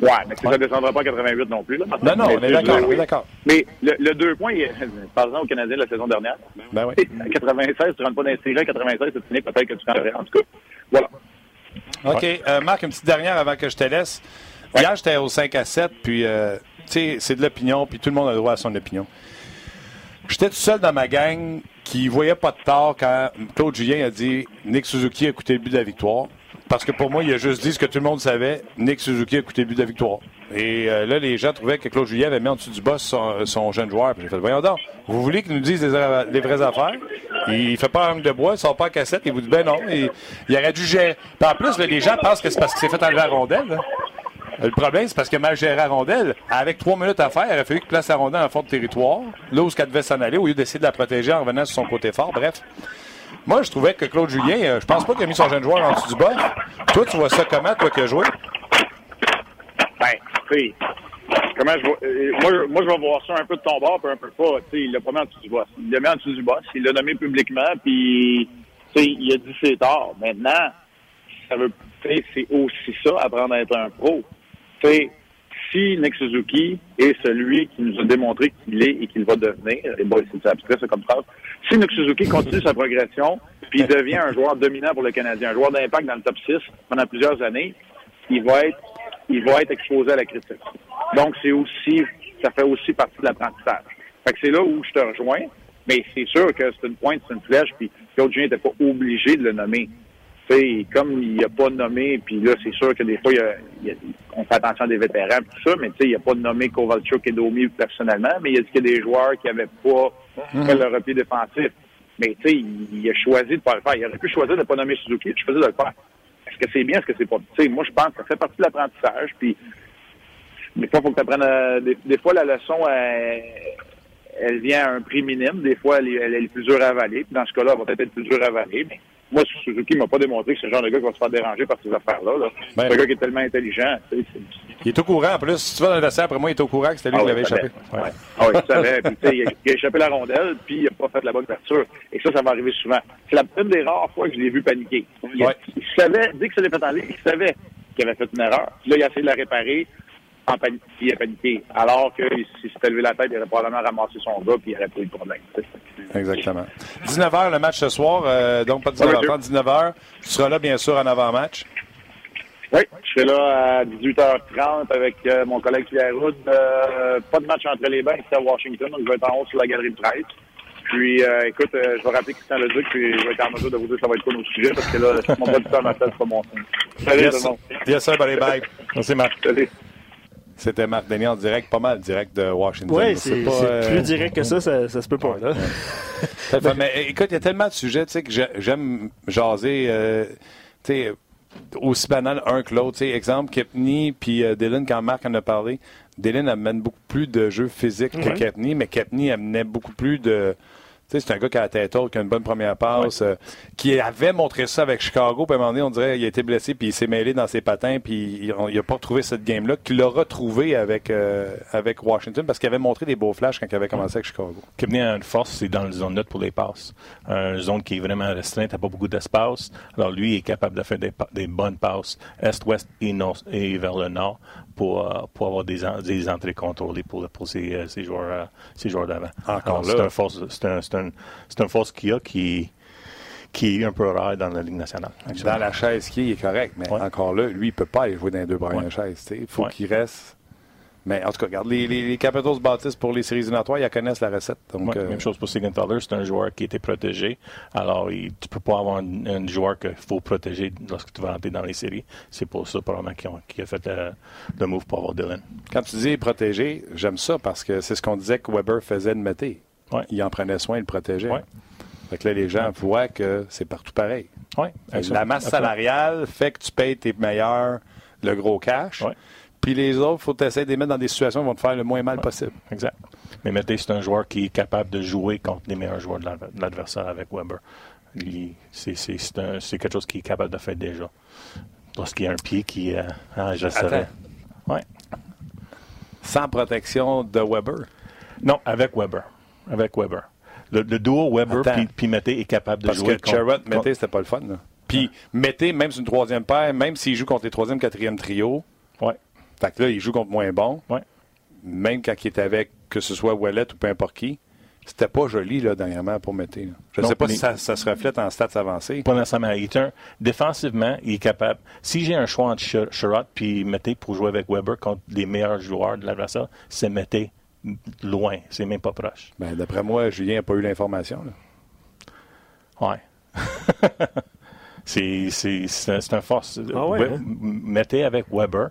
D: Ouais, mais ça ne descendra pas à 88 non plus. Là,
A: non, non, on est d'accord, d'accord.
D: Mais le, le deux points, par exemple, au Canadien la saison dernière,
A: ben oui.
D: à 96, tu ne rentres pas dans les séries, à 96, c'est fini, peut-être que tu rentrerais. En tout cas, voilà.
A: OK. Euh, Marc, une petite dernière avant que je te laisse. Hier, j'étais au 5 à 7, puis, euh, tu sais, c'est de l'opinion, puis tout le monde a le droit à son opinion. J'étais tout seul dans ma gang qui voyait pas de tort quand Claude Julien a dit Nick Suzuki a coûté le but de la victoire. Parce que pour moi, il a juste dit ce que tout le monde savait. Nick Suzuki a coûté le but de la victoire. Et euh, là, les gens trouvaient que Claude Julien avait mis en dessous du boss son, jeune joueur. Fait, voyons donc, vous voulez qu'il nous dise les, les, vraies affaires? Il fait pas un de bois, il sort pas en cassette, il vous dit, ben non, il, il aurait dû gérer. En plus, les gens pensent que c'est parce qu'il s'est fait enlever la rondelle. Là. Le problème, c'est parce que mal géré la rondelle. Avec trois minutes à faire, il aurait fallu qu'il place la rondelle en fond de territoire, là où elle devait s'en aller, au lieu d'essayer de la protéger en revenant sur son côté fort. Bref. Moi, je trouvais que Claude Julien, euh, je pense pas qu'il a mis son jeune joueur en dessous du bas. Toi, tu vois ça comment, toi qui as joué?
D: Ben, tu comment je vois, euh, moi, je vais voir ça un peu de ton bord, puis un peu pas. Tu sais, il l'a pas mis en dessous du boss. Il l'a mis en dessous du boss. Il l'a nommé publiquement, puis, il a dit c'est tard. Maintenant, ça veut, c'est aussi ça, apprendre à être un pro. Tu sais, si Nick Suzuki est celui qui nous a démontré qu'il est et qu'il va devenir, et bon, c'est abstrait, c'est comme ça. Si Nick Suzuki continue sa progression, puis devient un joueur dominant pour le Canadien, un joueur d'impact dans le top 6 pendant plusieurs années, il va être, il va être exposé à la critique. Donc, c'est aussi, ça fait aussi partie de l'apprentissage. Fait que c'est là où je te rejoins, mais c'est sûr que c'est une pointe, c'est une flèche, puis Claude Julien n'était pas obligé de le nommer. T'sais, comme il a pas nommé, puis là, c'est sûr que des fois, il a, il y a, on fait attention à des vétérans tout ça, mais il a pas nommé Kovalchuk et Domi personnellement, mais il a dit qu'il y a des joueurs qui n'avaient pas fait le repli défensif. Mais tu sais, il a choisi de ne pas le faire. Il aurait pu choisir de ne pas nommer Suzuki, il a choisi de le faire. Est-ce que c'est bien, est-ce que c'est pas... Tu sais, moi, je pense que ça fait partie de l'apprentissage, puis des fois, il faut que tu apprennes... À... Des, des, fois, la leçon, elle, elle, vient à un prix minime. Des fois, elle, elle est plus dure à avaler. Puis dans ce cas-là, elle va peut-être être plus dure à avaler, mais moi, Suzuki m'a pas démontré que c'est le genre de gars qui va se faire déranger par ces affaires-là. Là. Ben, c'est un gars qui est tellement intelligent. Tu sais,
A: il est au courant, en plus. Si tu vas dans le vestiaire, après moi, il est au courant que c'était lui
D: ah
A: qui l'avait échappé.
D: Ouais. Ouais. Ah oui, tu savais. puis, il, a, il a échappé la rondelle, puis il n'a pas fait la bonne ouverture. Et ça, ça va arriver souvent. C'est la, une des rares fois que je l'ai vu paniquer. Il,
A: ouais.
D: il savait, dès que ça l'est fait aller, il savait qu'il avait fait une erreur. Puis là, il a essayé de la réparer. En panique, il a paniqué. Alors que s'il s'était levé la tête, il aurait probablement ramassé son gars puis il aurait pas eu de problème.
A: Exactement. 19h le match ce soir, euh, donc pas 19h30, 19h. Tu seras là, bien sûr, en avant-match.
D: Oui, je serai là à 18h30 avec euh, mon collègue Pierre Roud. Euh, pas de match entre les bains, c'est à Washington, donc je vais être en haut sur la galerie de presse. Puis, euh, écoute, je vais rappeler Christian Leduc, puis je vais être en mesure de vous dire ça va être quoi nos sujets, parce que là, mon producteur m'appelle, c'est pas mon signe. Salut,
A: yes,
D: tout le monde.
A: Yes, sir, bye bye. Merci, Marc.
D: Salut.
A: C'était Marc Denis en direct, pas mal direct de Washington.
B: Oui, c'est euh... plus direct que ça, ça, ça se peut pas. Là.
A: Ouais. mais écoute, il y a tellement de sujets tu sais, que j'aime jaser. Euh, tu sais, aussi banal un que l'autre. Exemple, Kepney puis euh, Dylan, quand Marc en a parlé, Dylan amène beaucoup plus de jeux physiques mm -hmm. que Kepney, mais Kepney amenait beaucoup plus de. C'est un gars qui a la tête haute, qui a une bonne première passe, ouais. euh, qui avait montré ça avec Chicago, puis à un moment donné, on dirait qu'il a été blessé, puis il s'est mêlé dans ses patins, puis il n'a pas retrouvé cette game-là, qu'il a retrouvé avec, euh, avec Washington, parce qu'il avait montré des beaux flashs quand il avait commencé avec Chicago.
C: Kepney a une force, c'est dans la zone neutre pour les passes. Une zone qui est vraiment restreinte, n'a pas beaucoup d'espace. Alors lui, il est capable de faire des, des bonnes passes est, ouest et, nord, et vers le nord pour, euh, pour avoir des, en, des entrées contrôlées pour, pour ces, euh, ces joueurs, ces joueurs d'avant.
A: Encore
C: c'est un force, c'est un, force qu'il y a qui, qui est un peu rare dans la Ligue nationale.
A: Actuellement. Dans la chaise qui est correct, mais ouais. encore là, lui, il ne peut pas aller jouer dans les deux premières ouais. chaises. Il faut qu'il reste. Mais en tout cas, regarde, les, les, les Capitals bâtissent pour les séries éliminatoires, ils connaissent la recette. Donc,
C: euh... Même chose pour Siegenthaler, c'est un joueur qui était protégé. Alors, il, tu ne peux pas avoir un, joueur qu'il faut protéger lorsque tu vas entrer dans les séries. C'est pour ça, probablement, qu'il qu a fait le, le, move pour avoir Dylan.
A: Quand tu dis protégé, j'aime ça parce que c'est ce qu'on disait que Weber faisait de Mété.
C: Ouais.
A: Il en prenait soin, il le protégeait.
C: Ouais.
A: Fait que là, les gens voient que c'est partout pareil. La masse salariale fait que tu payes tes meilleurs le gros cash. Puis les autres, il faut essayer de les mettre dans des situations qui vont te faire le moins mal possible.
C: Exact. Mais Mété, c'est un joueur qui est capable de jouer contre les meilleurs joueurs de l'adversaire avec Weber. C'est quelque chose qu'il est capable de faire déjà. Lorsqu'il y a un pied qui. Euh, ah, je savais. Ouais.
A: Sans protection de Weber?
C: Non, avec Weber. Avec Weber. Le, le duo Weber puis Mété est capable de
A: Parce
C: jouer.
A: Parce que Sherrod, Mété, c'était pas le fun. Là. Puis Mété, même sur une troisième paire, même s'il joue contre les troisième, quatrième trio,
C: ouais.
A: Fait que là, il joue contre moins bon.
C: Ouais.
A: Même quand il est avec, que ce soit Wallet ou peu importe qui, c'était pas joli, là, dernièrement, pour Mété. Je ne sais pas mais... si ça, ça, se reflète en stats avancés.
C: Pas est un, défensivement, il est capable. Si j'ai un choix entre Sherrod puis Mété pour jouer avec Weber contre les meilleurs joueurs de l'adversaire, c'est Mété loin. C'est même pas proche.
A: Ben, D'après moi, Julien n'a pas eu l'information.
C: Ouais. C'est un force.
B: Ah ouais, hein?
C: Mettez avec Weber.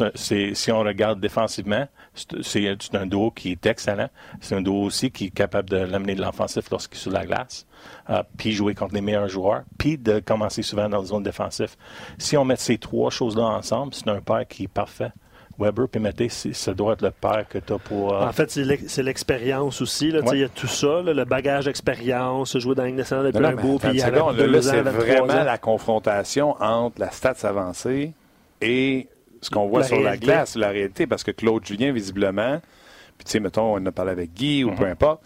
C: Un- si on regarde défensivement, c'est c'est un duo qui est excellent. C'est un duo aussi qui est capable de l'amener de l'offensif lorsqu'il est sur la glace, euh, puis jouer contre les meilleurs joueurs, puis de commencer souvent dans la zone défensive. Si on met ces trois choses-là ensemble, c'est un paire qui est parfait. Weber puis Mété, ça doit être le paire que tu as pour. euh,
B: En fait, c'est l'ex- c'est l'expérience aussi.
C: Ouais.
B: Il y a tout ça, là, le bagage d'expérience, jouer dans la Ligue nationale depuis
A: Non,
B: un bout, puis
A: là, c'est
B: 23
A: vraiment la confrontation entre la stats avancée et ce qu'on voit
B: La
A: sur la glace, la réalité, parce que Claude Julien, visiblement, puis tu sais, mettons, on en a parlé avec Guy ou peu importe,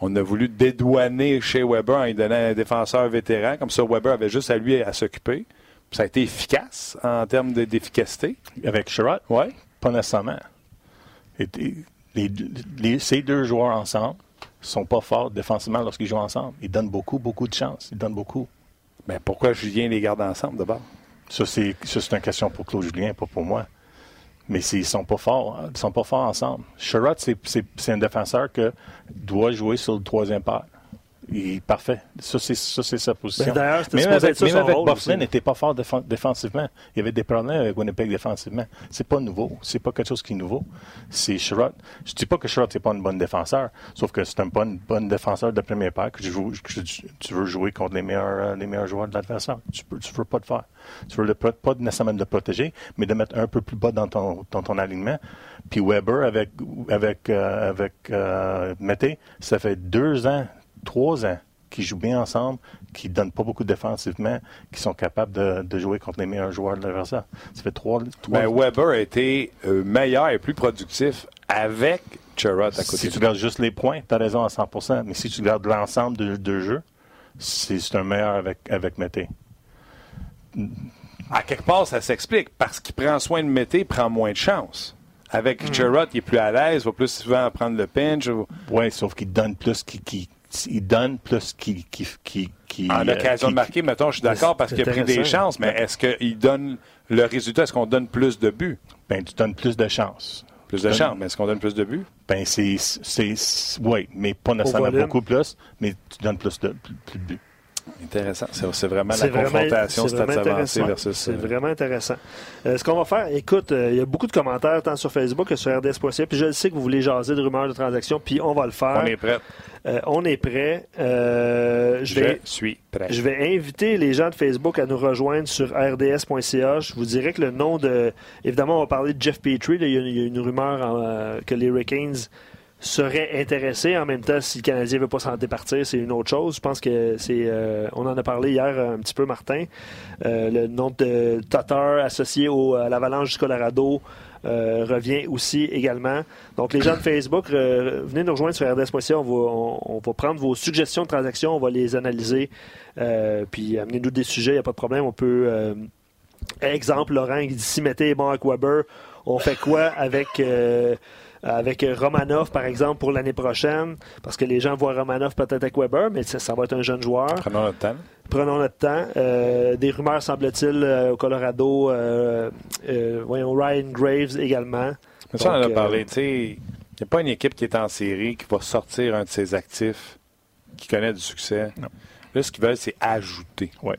A: on a voulu dédouaner chez Weber en lui donnant un défenseur vétéran, comme ça Weber avait juste à lui à s'occuper. Ça a été efficace en termes de- d'efficacité.
C: Avec Sherrod,
A: Ouais.
C: Pas nécessairement. Et- et- les- les- ces deux joueurs ensemble sont pas forts défensivement lorsqu'ils jouent ensemble. Ils donnent beaucoup, beaucoup de chances. Ils donnent beaucoup.
A: Mais pourquoi Julien les garde ensemble d'abord?
C: Ça, c'est ça, c'est une question pour Claude Julien, pas pour moi. Mais s'ils sont pas forts, ils sont pas forts ensemble. Sherrod, c'est un défenseur que doit jouer sur le troisième paire. Il est parfait. Ça, c'est ça, c'est sa position.
B: Ben,
C: même avec, même avec Bufflin, n'était pas fort défen- défensivement. Il y avait des problèmes avec Winnipeg défensivement. C'est pas nouveau. C'est pas quelque chose qui est nouveau. C'est Sherrod. Je dis pas que Sherrod n'est pas une bonne défenseur, sauf que c'est un bon, bon défenseur de premier paire que, tu que veux jouer contre les meilleurs, euh, les meilleurs joueurs de l'adversaire. Tu ne tu veux pas le faire. Tu veux le, pas nécessairement de le protéger, mais de mettre un peu plus bas dans ton, dans ton alignement. Puis Weber avec, avec, euh, avec euh, Mété, ça fait deux ans, trois ans qui jouent bien ensemble, qui ne donnent pas beaucoup défensivement, qui sont capables de, de jouer contre les meilleurs joueurs de l'adversaire. Ça fait trois, trois
A: Ben, Weber a été euh, meilleur et plus productif avec Sherrod à côté
C: Si tu regardes juste les points, tu as raison à 100% Mais si tu regardes l'ensemble de, de jeu, c'est un meilleur avec, avec Mété.
A: À quelque part, ça s'explique. Parce qu'il prend soin de Mété, il prend moins de chance. Avec
B: Mm.
A: Il est plus à l'aise, va plus souvent prendre le pinch. ou-
C: Oui, sauf qu'il donne plus qu'il qui, il donne plus qu'il qui, qui, qui,
A: En
C: euh,
A: occasion de marquer, mettons, je suis d'accord parce qu'il a pris des chances, mais est-ce qu'il donne le résultat? Est-ce qu'on donne plus de buts?
C: Ben, tu donnes plus de chances.
A: Plus de chances, mais est-ce qu'on donne plus de buts?
C: Ben, c'est. Oui, mais pas nécessairement beaucoup plus, mais tu donnes plus de, plus, plus de buts.
A: Intéressant. C'est vraiment la
B: vraiment-
A: confrontation avancées
B: intéressant.
A: versus.
B: C'est
A: euh,
B: vraiment intéressant. Euh, ce qu'on va faire, écoute, euh, il y a beaucoup de commentaires tant sur Facebook que sur RDS.ca, puis je le sais que vous voulez jaser de rumeurs de transactions, puis on va le faire.
A: On est prêt.
B: Euh, on est prêt. Je
A: Je
B: vais,
A: suis prêt.
B: je vais inviter les gens de Facebook à nous rejoindre sur rds.ca. Je vous dirais que le nom de. Évidemment, on va parler de Jeff Petrie. Il y a, il y a une rumeur en, que les Hurricanes seraient intéressés. En même temps, si le Canadien ne veut pas s'en départir, c'est une autre chose. Je pense que c'est. euh, on en a parlé hier un petit peu, Martin. Euh, le nom de Tatar associé à l'Avalanche du Colorado. euh, revient aussi également. Donc, les gens de Facebook, euh, venez nous rejoindre sur RDS.ca. On va, on, va prendre vos suggestions de transactions, on va les analyser. Euh, puis amenez-nous des sujets, il n'y a pas de problème. On peut. euh, exemple, Laurent, il dit si est bon Weber, on fait quoi avec. Euh, avec Romanov, par exemple, pour l'année prochaine, parce que les gens voient Romanov peut-être avec Weber, mais ça, ça va être un jeune joueur.
A: Prenons notre temps.
B: Prenons notre temps. Euh, des rumeurs, semble-t-il, euh, au Colorado. euh, euh, voyons, Ryan Graves également.
A: Mais ça, on en a
B: euh,
A: parlé. Tu sais, il n'y a pas une équipe qui est en série qui va sortir un de ses actifs qui connaît du succès.
C: Non.
A: Là, ce qu'ils veulent, c'est ajouter.
C: Ouais.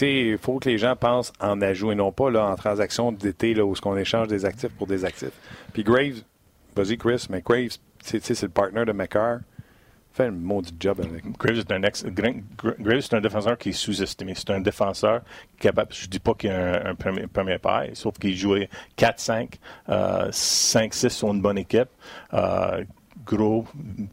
A: Il faut que les gens pensent en ajout et non pas là, en transaction d'été où ce qu'on échange des actifs pour des actifs. Puis Graves, vas-y Chris, mais Graves, c'est le partner de McCarr. Fait un maudit job avec.
C: Graves est un, ex- Gra- Gra- Graves, c'est un défenseur qui est sous-estimé. C'est un défenseur capable. Je dis pas qu'il a un, premier, premier sauf qu'il jouait 4-5, euh, 5-6 sur une bonne équipe. Euh, gros,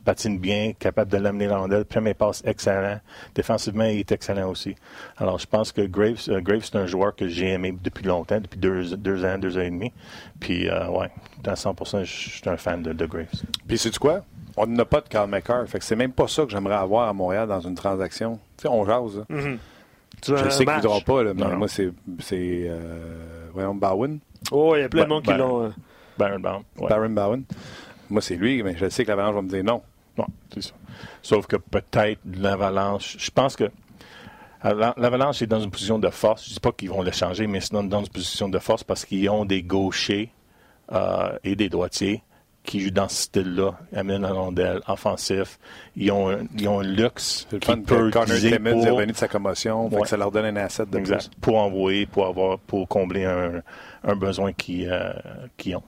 C: patine bien, capable de l'amener dans rondelle. Premier passe excellent. Défensivement, il est excellent aussi. Alors, je pense que Graves, euh, Graves c'est un joueur que j'ai aimé depuis longtemps, depuis deux, deux ans, deux ans et demi. Puis, euh, ouais, à 100%, je suis un fan de, de Graves.
A: Puis, sais-tu quoi? On n'a pas de Carl McCarr. Fait que c'est même pas ça que j'aimerais avoir à Montréal dans une transaction. Tu sais, on jase. là.
B: Tu veux
A: Je sais qu'ils ne voudront pas, là, mais
C: Non,
A: moi, c'est. c'est euh, voyons, Bowen.
B: Oh, il y a plein de monde qui l'ont. euh,
C: Baron ouais.
A: Baron Bowen. Moi, c'est lui, mais je sais que l'Avalanche va me dire non.
C: Non, c'est ça. Sauf que peut-être l'Avalanche, je pense que Ava- l'Avalanche est dans une position de force. Je ne dis pas qu'ils vont le changer, mais c'est dans, une position de force parce qu'ils ont des gauchers euh, et des droitiers qui jouent dans ce style-là, amènent la rondelle, offensif. Ils ont un, ils ont un luxe
A: le
C: qui peut
A: Connor Clemens est
C: pour,
A: revenu de sa commotion.
C: Ouais.
A: ça leur donne un asset de
C: exact,
A: plus.
C: pour envoyer, pour avoir, pour combler un, un besoin qu'ils euh, qu'ils ont.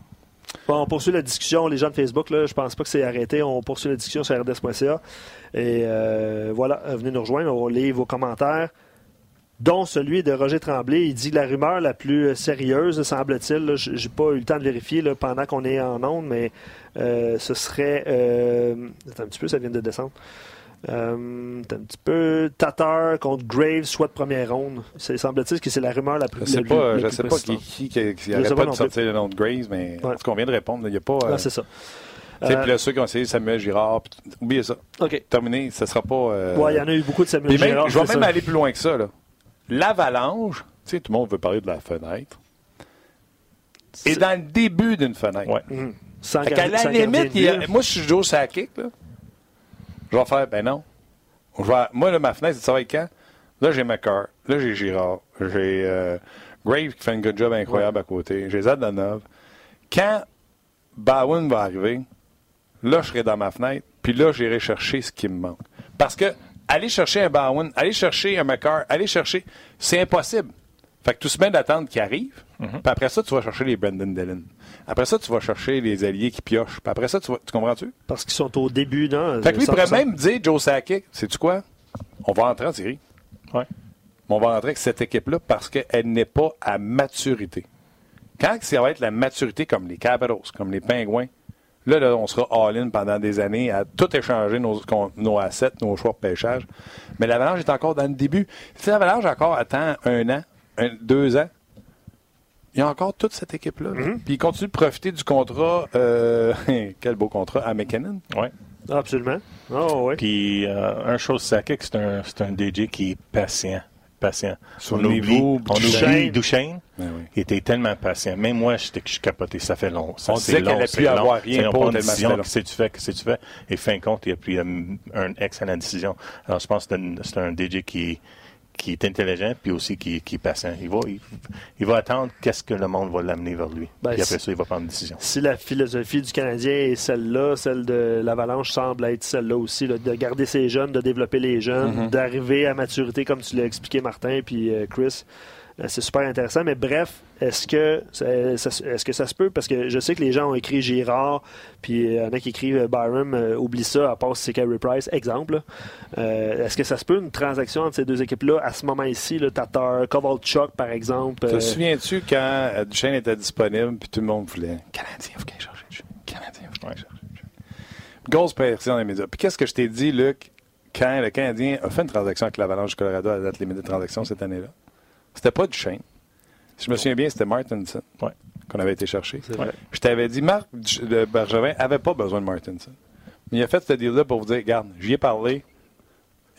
B: On poursuit la discussion, les gens de Facebook, là, je pense pas que c'est arrêté. On poursuit la discussion sur rds.ca. Et euh, voilà, venez nous rejoindre, on lit vos commentaires, dont celui de Roger Tremblay. Il dit la rumeur la plus sérieuse, semble-t-il, j'ai pas eu le temps de vérifier pendant qu'on est en onde, mais euh, ce serait. Euh, un petit peu, ça vient de descendre. Euh, attends un petit peu. Tatar contre Graves, soit de première ronde. C'est- Semble-t-il que c'est la rumeur la plus
A: Je sais
B: plus-
A: pas, je sais pas qui, qui, qui, qui arrête
B: pas,
A: de sortir le nom de Graves, mais
B: Ouais.
A: est-ce qu'on vient de répondre? Il n'y a pas. Euh,
B: c'est ça. Euh,
A: Puis là, ceux qui ont essayé Samuel Girard, oubliez ça.
B: OK.
A: Terminé, ce sera pas. euh,
B: Ouais, il y en a eu beaucoup de Samuel
A: même,
B: Girard,
A: je vais même
B: ça.
A: aller plus loin que ça. là. L'avalanche, tu sais, tout le monde veut parler de la fenêtre. Et
B: C'est-
A: dans le début d'une fenêtre.
C: Ouais.
B: Sans
A: qu'à
B: garder-
A: la limite, a- moi, je suis Joe Sakic, là, je vais faire, ben non. Moi, là, ma fenêtre, ça va être quand? Là, j'ai McCarr. Là, j'ai Girard. J'ai euh, Grave qui fait un good job incroyable à côté. J'ai Zadanov. Quand Bowen va arriver, là, je serai dans ma fenêtre. Puis là, j'irai chercher ce qui me manque. Parce que aller chercher un Bowen, aller chercher un McCarr, aller chercher, c'est impossible. Fait que tout se met d'attendre qu'il arrive. Puis après ça, tu vas chercher les Brendan Dillon. Après ça, tu vas chercher les alliés qui piochent. Puis après ça, tu, vas, tu comprends-tu?
B: Parce qu'ils sont au début, non?
A: Fait que lui, il pourrait
B: 100%.
A: même dire, Joe Sakic, sais-tu quoi? On va entrer en série.
C: Ouais.
A: Mais on va rentrer avec cette équipe-là parce qu'elle n'est pas à maturité. Quand ça va être la maturité comme les Capitals, comme les Pingouins, là, là, on sera all-in pendant des années à tout échanger nos, nos assets, nos choix de pêchage. Mais l'Avalanche est encore dans le début. Si l'Avalanche encore attend un an, un- deux ans, il y a encore toute cette équipe-là. là. Puis il continue de profiter du contrat, euh, quel beau contrat, à McKinnon.
C: Ouais.
B: Ah, Absolument. Oh, oui.
C: Puis, euh, un chose Sakic, c'est un, c'est un DJ qui est patient. Patient.
A: Sur
C: on
A: niveau
C: on
B: Duchesne.
A: Ben oui.
C: Il était tellement patient. Même moi, j'étais je suis capoté. Ça fait long. Ça,
A: On disait qu'elle
C: long,
A: allait
C: c'est
A: plus
C: long.
A: avoir rien
C: C'est
A: pour
C: une décision. Qu'est-ce que tu fais? Qu'est-ce que tu fais? Et fin de compte, il a pris euh, une excellente décision. Alors, je pense que c'est un- c'est un DJ qui, qui est intelligent puis aussi qui, qui est patient. Il va, il, il va attendre qu'est-ce que le monde va l'amener vers lui.
B: Ben,
C: puis après ça, il va prendre une décision.
B: Si la philosophie du Canadien est celle-là, celle de l'Avalanche semble être celle-là aussi, là, de garder ses jeunes, de développer les jeunes, d'arriver à maturité, comme tu l'as expliqué, Martin, puis euh, Chris. Euh, C'est super intéressant, mais bref, est-ce que ça, est-ce que ça se peut? Parce que je sais que les gens ont écrit Girard, puis il y en a qui écrivent euh, Byram, euh, oublie ça, à part si c'est Carey Price, exemple. Euh, est-ce que ça se peut une transaction entre ces deux équipes-là à ce moment-ci, le Tatar, Kovalchuk, par exemple?
A: Te
B: euh,
A: souviens-tu quand Duchesne était disponible puis tout le monde voulait Canadien, faut qu'il Duchesne. Canadien, faut qu'il Duchesne. Grosse pression dans les médias. Puis qu'est-ce que je t'ai dit, Luc, quand le Canadien a fait une transaction avec l'Avalanche du Colorado à la date limite de transaction cette année-là? C'était pas Duchesne. Si je me souviens bien, c'était Martinson
C: Ouais.
A: qu'on avait été chercher. Je t'avais dit, Marc de Bergevin avait pas besoin de Martinson. Mais il a fait ce deal-là pour vous dire, regarde, j'y ai parlé,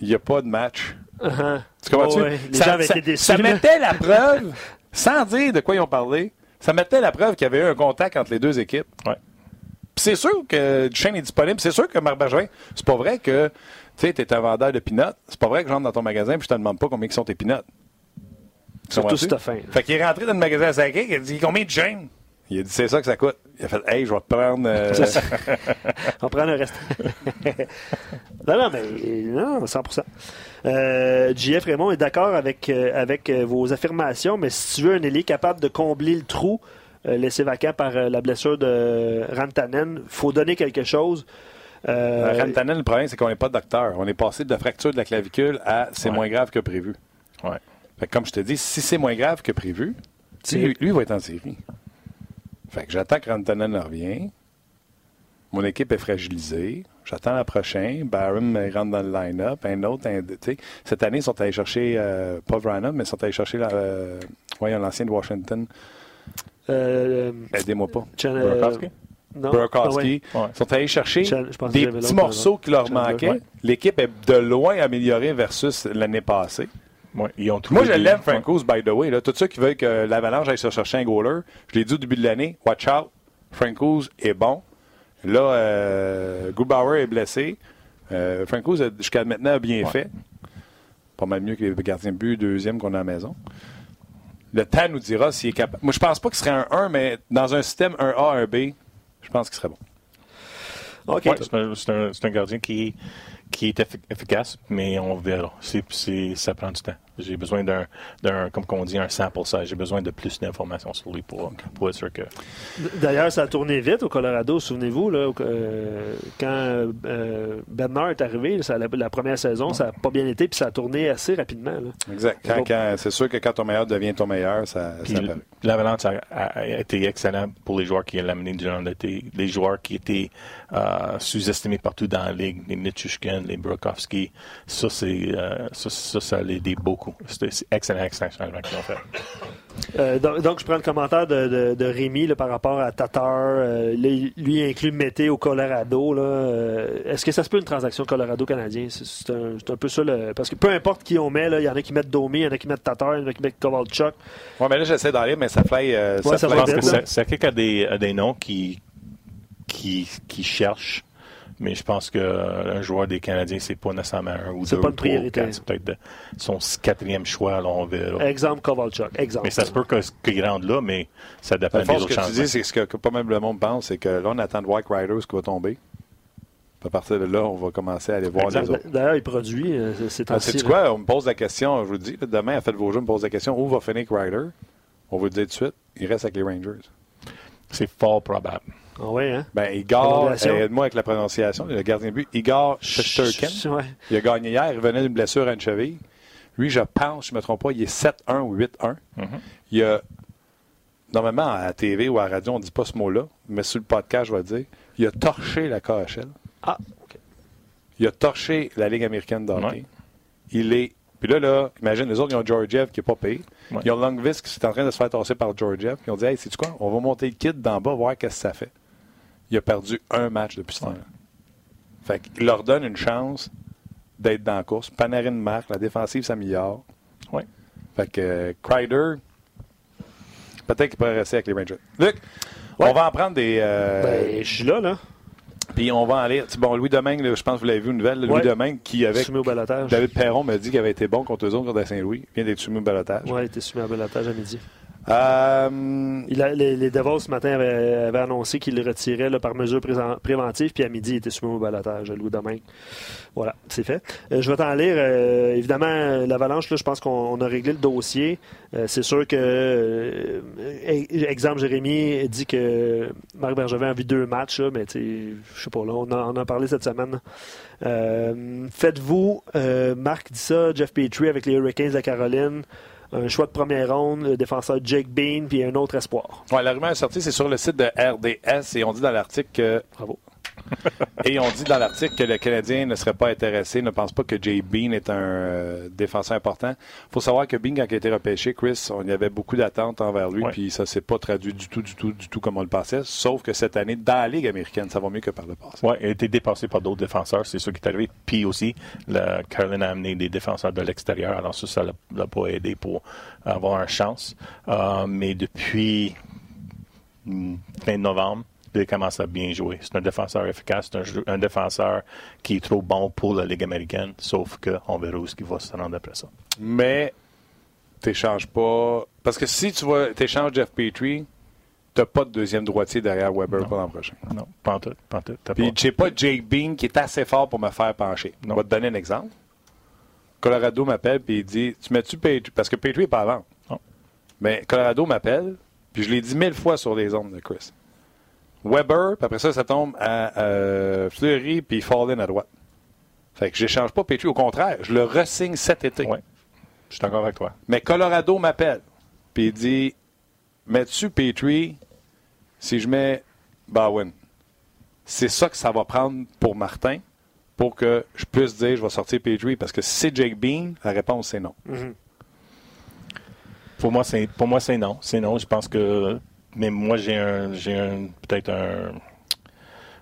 A: il n'y a pas de match.
B: uh-huh.
A: Tu comprends-tu?
B: Oh, ouais. Les
A: ça,
B: gens avaient
A: ça-
B: été déçus.
A: ça
B: là.
A: mettait la preuve, sans dire de quoi ils ont parlé, ça mettait la preuve qu'il y avait eu un contact entre les deux équipes.
C: Ouais.
A: C'est sûr que Duchesne est disponible. C'est sûr que Marc Bergevin, c'est pas vrai que tu es un vendeur de peanuts. C'est pas vrai que je rentre dans ton magasin et je te demande pas combien ils sont tes peanuts.
B: Surtout faim.
A: Fait qu'il est rentré dans le magasin à 5 il a dit combien de chaînes? Il a dit c'est ça que ça coûte. Il a fait Hey, je vais te prendre. euh,
B: On prend le reste. non, non, mais non, 100%. Euh, JF Raymond est d'accord avec, euh, avec euh, vos affirmations, mais si tu veux un ailier capable de combler le trou euh, laissé vacant par euh, la blessure de Rantanen, faut donner quelque chose.
A: Rantanen, le problème, c'est qu'on n'est pas docteur. On est passé de la fracture de la clavicule à c'est
C: Ouais.
A: moins grave que prévu.
C: Ouais.
A: Fait que comme je te dis, si c'est moins grave que prévu, lui, lui va être en série. Fait que j'attends que Rantanen revienne. Mon équipe est fragilisée. J'attends la prochaine. Barham rentre dans le line-up. Un autre. un- cette année, ils sont allés chercher, euh, pas Vrana, mais ils sont allés chercher la, euh, voyons, l'ancien de Washington.
B: euh,
A: Aidez-moi pas.
B: Non,
A: Burakovsky.
B: ah ouais.
A: Ils sont allés chercher
B: Chan-
A: des petits morceaux qui leur
B: Chandler,
A: manquaient.
C: ouais.
A: L'équipe est de loin améliorée versus l'année passée.
C: Ouais, ils ont trouvé
A: Moi, je l'aime, Francos, by the way. Là. Tous ceux qui veulent que l'Avalanche aille se chercher un goaler, je l'ai dit au début de l'année, watch out, Francos est bon. Là, euh, Grubauer est blessé. Euh, jusqu'à maintenant, a bien
C: Ouais.
A: fait. Pas mal mieux que les gardiens de but deuxième qu'on a à la maison. Le temps nous dira s'il est capable. Moi, je pense pas qu'il serait un 1, mais dans un système 1A, 1B, je pense qu'il serait bon.
B: OK.
C: Ouais, c'est un, gardien qui, qui est effi- efficace, mais on verra. C'est, c'est- ça prend du temps. J'ai besoin d'un, d'un, comme on dit, un sample size. J'ai besoin de plus d'informations sur lui pour, pour être sûr que.
B: D'ailleurs, ça a tourné vite au Colorado, souvenez-vous, là, euh, quand euh, Bednar est arrivé, ça, la, la première saison, ça n'a pas bien été, puis ça a tourné assez rapidement. là.
A: Exact. Quand- quand- c'est sûr que quand ton meilleur devient ton meilleur, ça, ça
C: l'Avalanche a, a- été excellent pour les joueurs qui ont amené durant l'été. Les joueurs qui étaient euh, sous-estimés partout dans la ligue, les Nichushkin, les Burakovsky. Ça, c'est, euh, ça, ça, ça l'a aidé beaucoup. C'était c'est excellent, excellent changement qu'ils ont fait.
B: Euh, donc, donc, je prends le commentaire de, de, de Rémi là, par rapport à Tatar. Euh, là, il- lui inclut Mété au Colorado. Euh, Est-ce que ça se peut une transaction Colorado-Canadien? C'est c'est un, un peu ça. Le... Parce que peu importe qui on met, il y en a qui mettent Domi, il y en a qui mettent Tatar, il y en a qui mettent Kovalchuk.
A: Ouais, mais là, j'essaie d'aller, mais ça fly. euh,
B: Ouais, ça
A: fly
B: va
C: Je pense que c'est quelqu'un a des, a des noms qui, qui, qui cherchent, mais je pense qu'un joueur des Canadiens, c'est pas nécessairement un ou
B: C'est
C: deux
B: pas une
C: ou trois ou
B: priorité.
C: quatre. C'est peut-être son quatrième choix, là, on verra.
B: Exemple Kovalchuk. Exemple.
C: Mais ça se peut que- qu'il rentre là, mais ça dépend des
A: fond, ce
C: autres
A: que tu dis, c'est ce que, que pas mal le monde pense, c'est que là, on attend de avec Riders qui va tomber. Puis à partir de là, on va commencer à aller voir
C: Exact.
A: les autres.
B: D'ailleurs, il produit. euh, c'est- c'est
A: Ah, quoi? On me pose la question, je vous le dis, là, demain, à Faites vos jeux, on me pose la question, où va finir Ryder? On vous le dit tout de suite, il reste avec les Rangers.
C: C'est fort probable.
B: Ah ouais, hein?
A: Ben, Igor,
B: Prolongation.
A: euh, aide-moi avec la prononciation, le gardien de but, Igor Shesterkin.
B: Ouais.
A: Il a gagné hier, il venait d'une blessure à une cheville. Lui, je pense, je ne me trompe pas, il est 7-1 ou 8-1.
C: Mhm.
A: Il a, normalement, à la TV ou à la radio, on ne dit pas ce mot-là, mais sur le podcast, je vais le dire. Il a torché la KHL.
B: Ah, OK.
A: Il a torché la Ligue américaine de hockey.
C: Ouais.
A: Il est. Puis là, là, imagine, les autres, ils ont Georgiev qui n'est pas payé.
C: Ouais.
A: Ils ont Longvis qui est en train de se faire tasser par Georgiev. Ils ont dit, hey, c'est quoi? On va monter le kit d'en bas, voir qu'est-ce que ça fait. Il a perdu un match depuis ce temps-là. Fait qu'il leur donne une chance d'être dans la course. Panarin marque, la défensive s'améliore.
C: Ouais.
A: Fait que euh, Kreider, peut-être qu'il pourrait rester avec les Rangers. Luc,
B: Ouais.
A: on va en prendre des. euh,
B: Ben, je suis là, là.
A: Puis on va en lire. Bon, Louis Domingue, là, je pense que vous l'avez vu une nouvelle. là,
B: Ouais.
A: Louis Domingue qui, avec
B: Soumis au balotage.
A: David Perron, m'a dit qu'il avait été bon contre eux autres contre Saint-Louis. Il vient d'être soumis au balotage.
B: Ouais, il était soumis au balotage à midi.
A: Euh,
B: Il a- les, les Devils ce matin avaient, avaient annoncé qu'ils le retiraient là, par mesure préventive, puis à midi, il était soumis au balotage, Louis Domingue. Voilà, c'est fait. Euh, je vais t'en lire. euh, évidemment, euh, l'Avalanche, là, je pense qu'on on a réglé le dossier. Euh, c'est sûr que, euh, e- exemple, Jérémy dit que Marc Bergevin a vu deux matchs, là, mais je sais pas, là, on, en- on a parlé cette semaine. Faites-vous, Marc dit ça, Jeff Petrie avec les Hurricanes de la Caroline, un choix de première ronde, le défenseur Jake Bean, puis un autre espoir.
A: ouais, la rumeur est sortie, c'est sur le site de RDS et on dit dans l'article que.
B: Bravo.
A: Et on dit dans l'article que le Canadien ne serait pas intéressé, ne pense pas que Jay Bean est un euh, défenseur important. Il faut savoir que Bean, quand il a été repêché, Chris, on y avait beaucoup d'attentes envers lui, puis ça s'est pas traduit du tout, du tout, du tout comme on le pensait. Sauf que cette année, dans la Ligue américaine, ça va mieux que par le passé.
C: Ouais, il a été dépassé par d'autres défenseurs, c'est ça qui est arrivé. Puis aussi, la Caroline a amené des défenseurs de l'extérieur, alors ça, ça l'a l'a pas aidé pour avoir une chance. Euh, mais depuis hmm, fin novembre, il commence à bien jouer. C'est un défenseur efficace, c'est un, défenseur qui est trop bon pour la Ligue américaine, sauf qu'on verra où il va se rendre après ça.
A: Mais t'échanges pas. Parce que si tu vas t'échanges Jeff Petrie, t'as pas de deuxième droitier derrière Weber
C: Non.
A: pour l'an prochain.
C: Non, pas en tout, pas en tout.
A: Puis j'ai pas Jake Bean qui est assez fort pour me faire pencher. On va te donner un exemple. Colorado m'appelle puis il dit Tu mets-tu Petrie Parce que Petrie n'est pas.
C: Non.
A: Mais Colorado m'appelle, puis je l'ai dit mille fois sur les ondes de Chris. Weber, puis après ça, ça tombe à euh, Fleury puis Fallin à droite. Fait que j'échange pas Petrie. Au contraire, je le ressigne cet été.
C: Ouais. Je suis d'accord avec toi.
A: Mais Colorado m'appelle. Puis il dit Mets-tu Petrie si je mets Bowen? C'est ça que ça va prendre pour Martin pour que je puisse dire je vais sortir Petrie. Parce que si c'est Jake Bean, la réponse c'est non.
C: Pour moi, c'est pour moi c'est non. C'est non. Je pense que mais moi j'ai un j'ai un peut-être un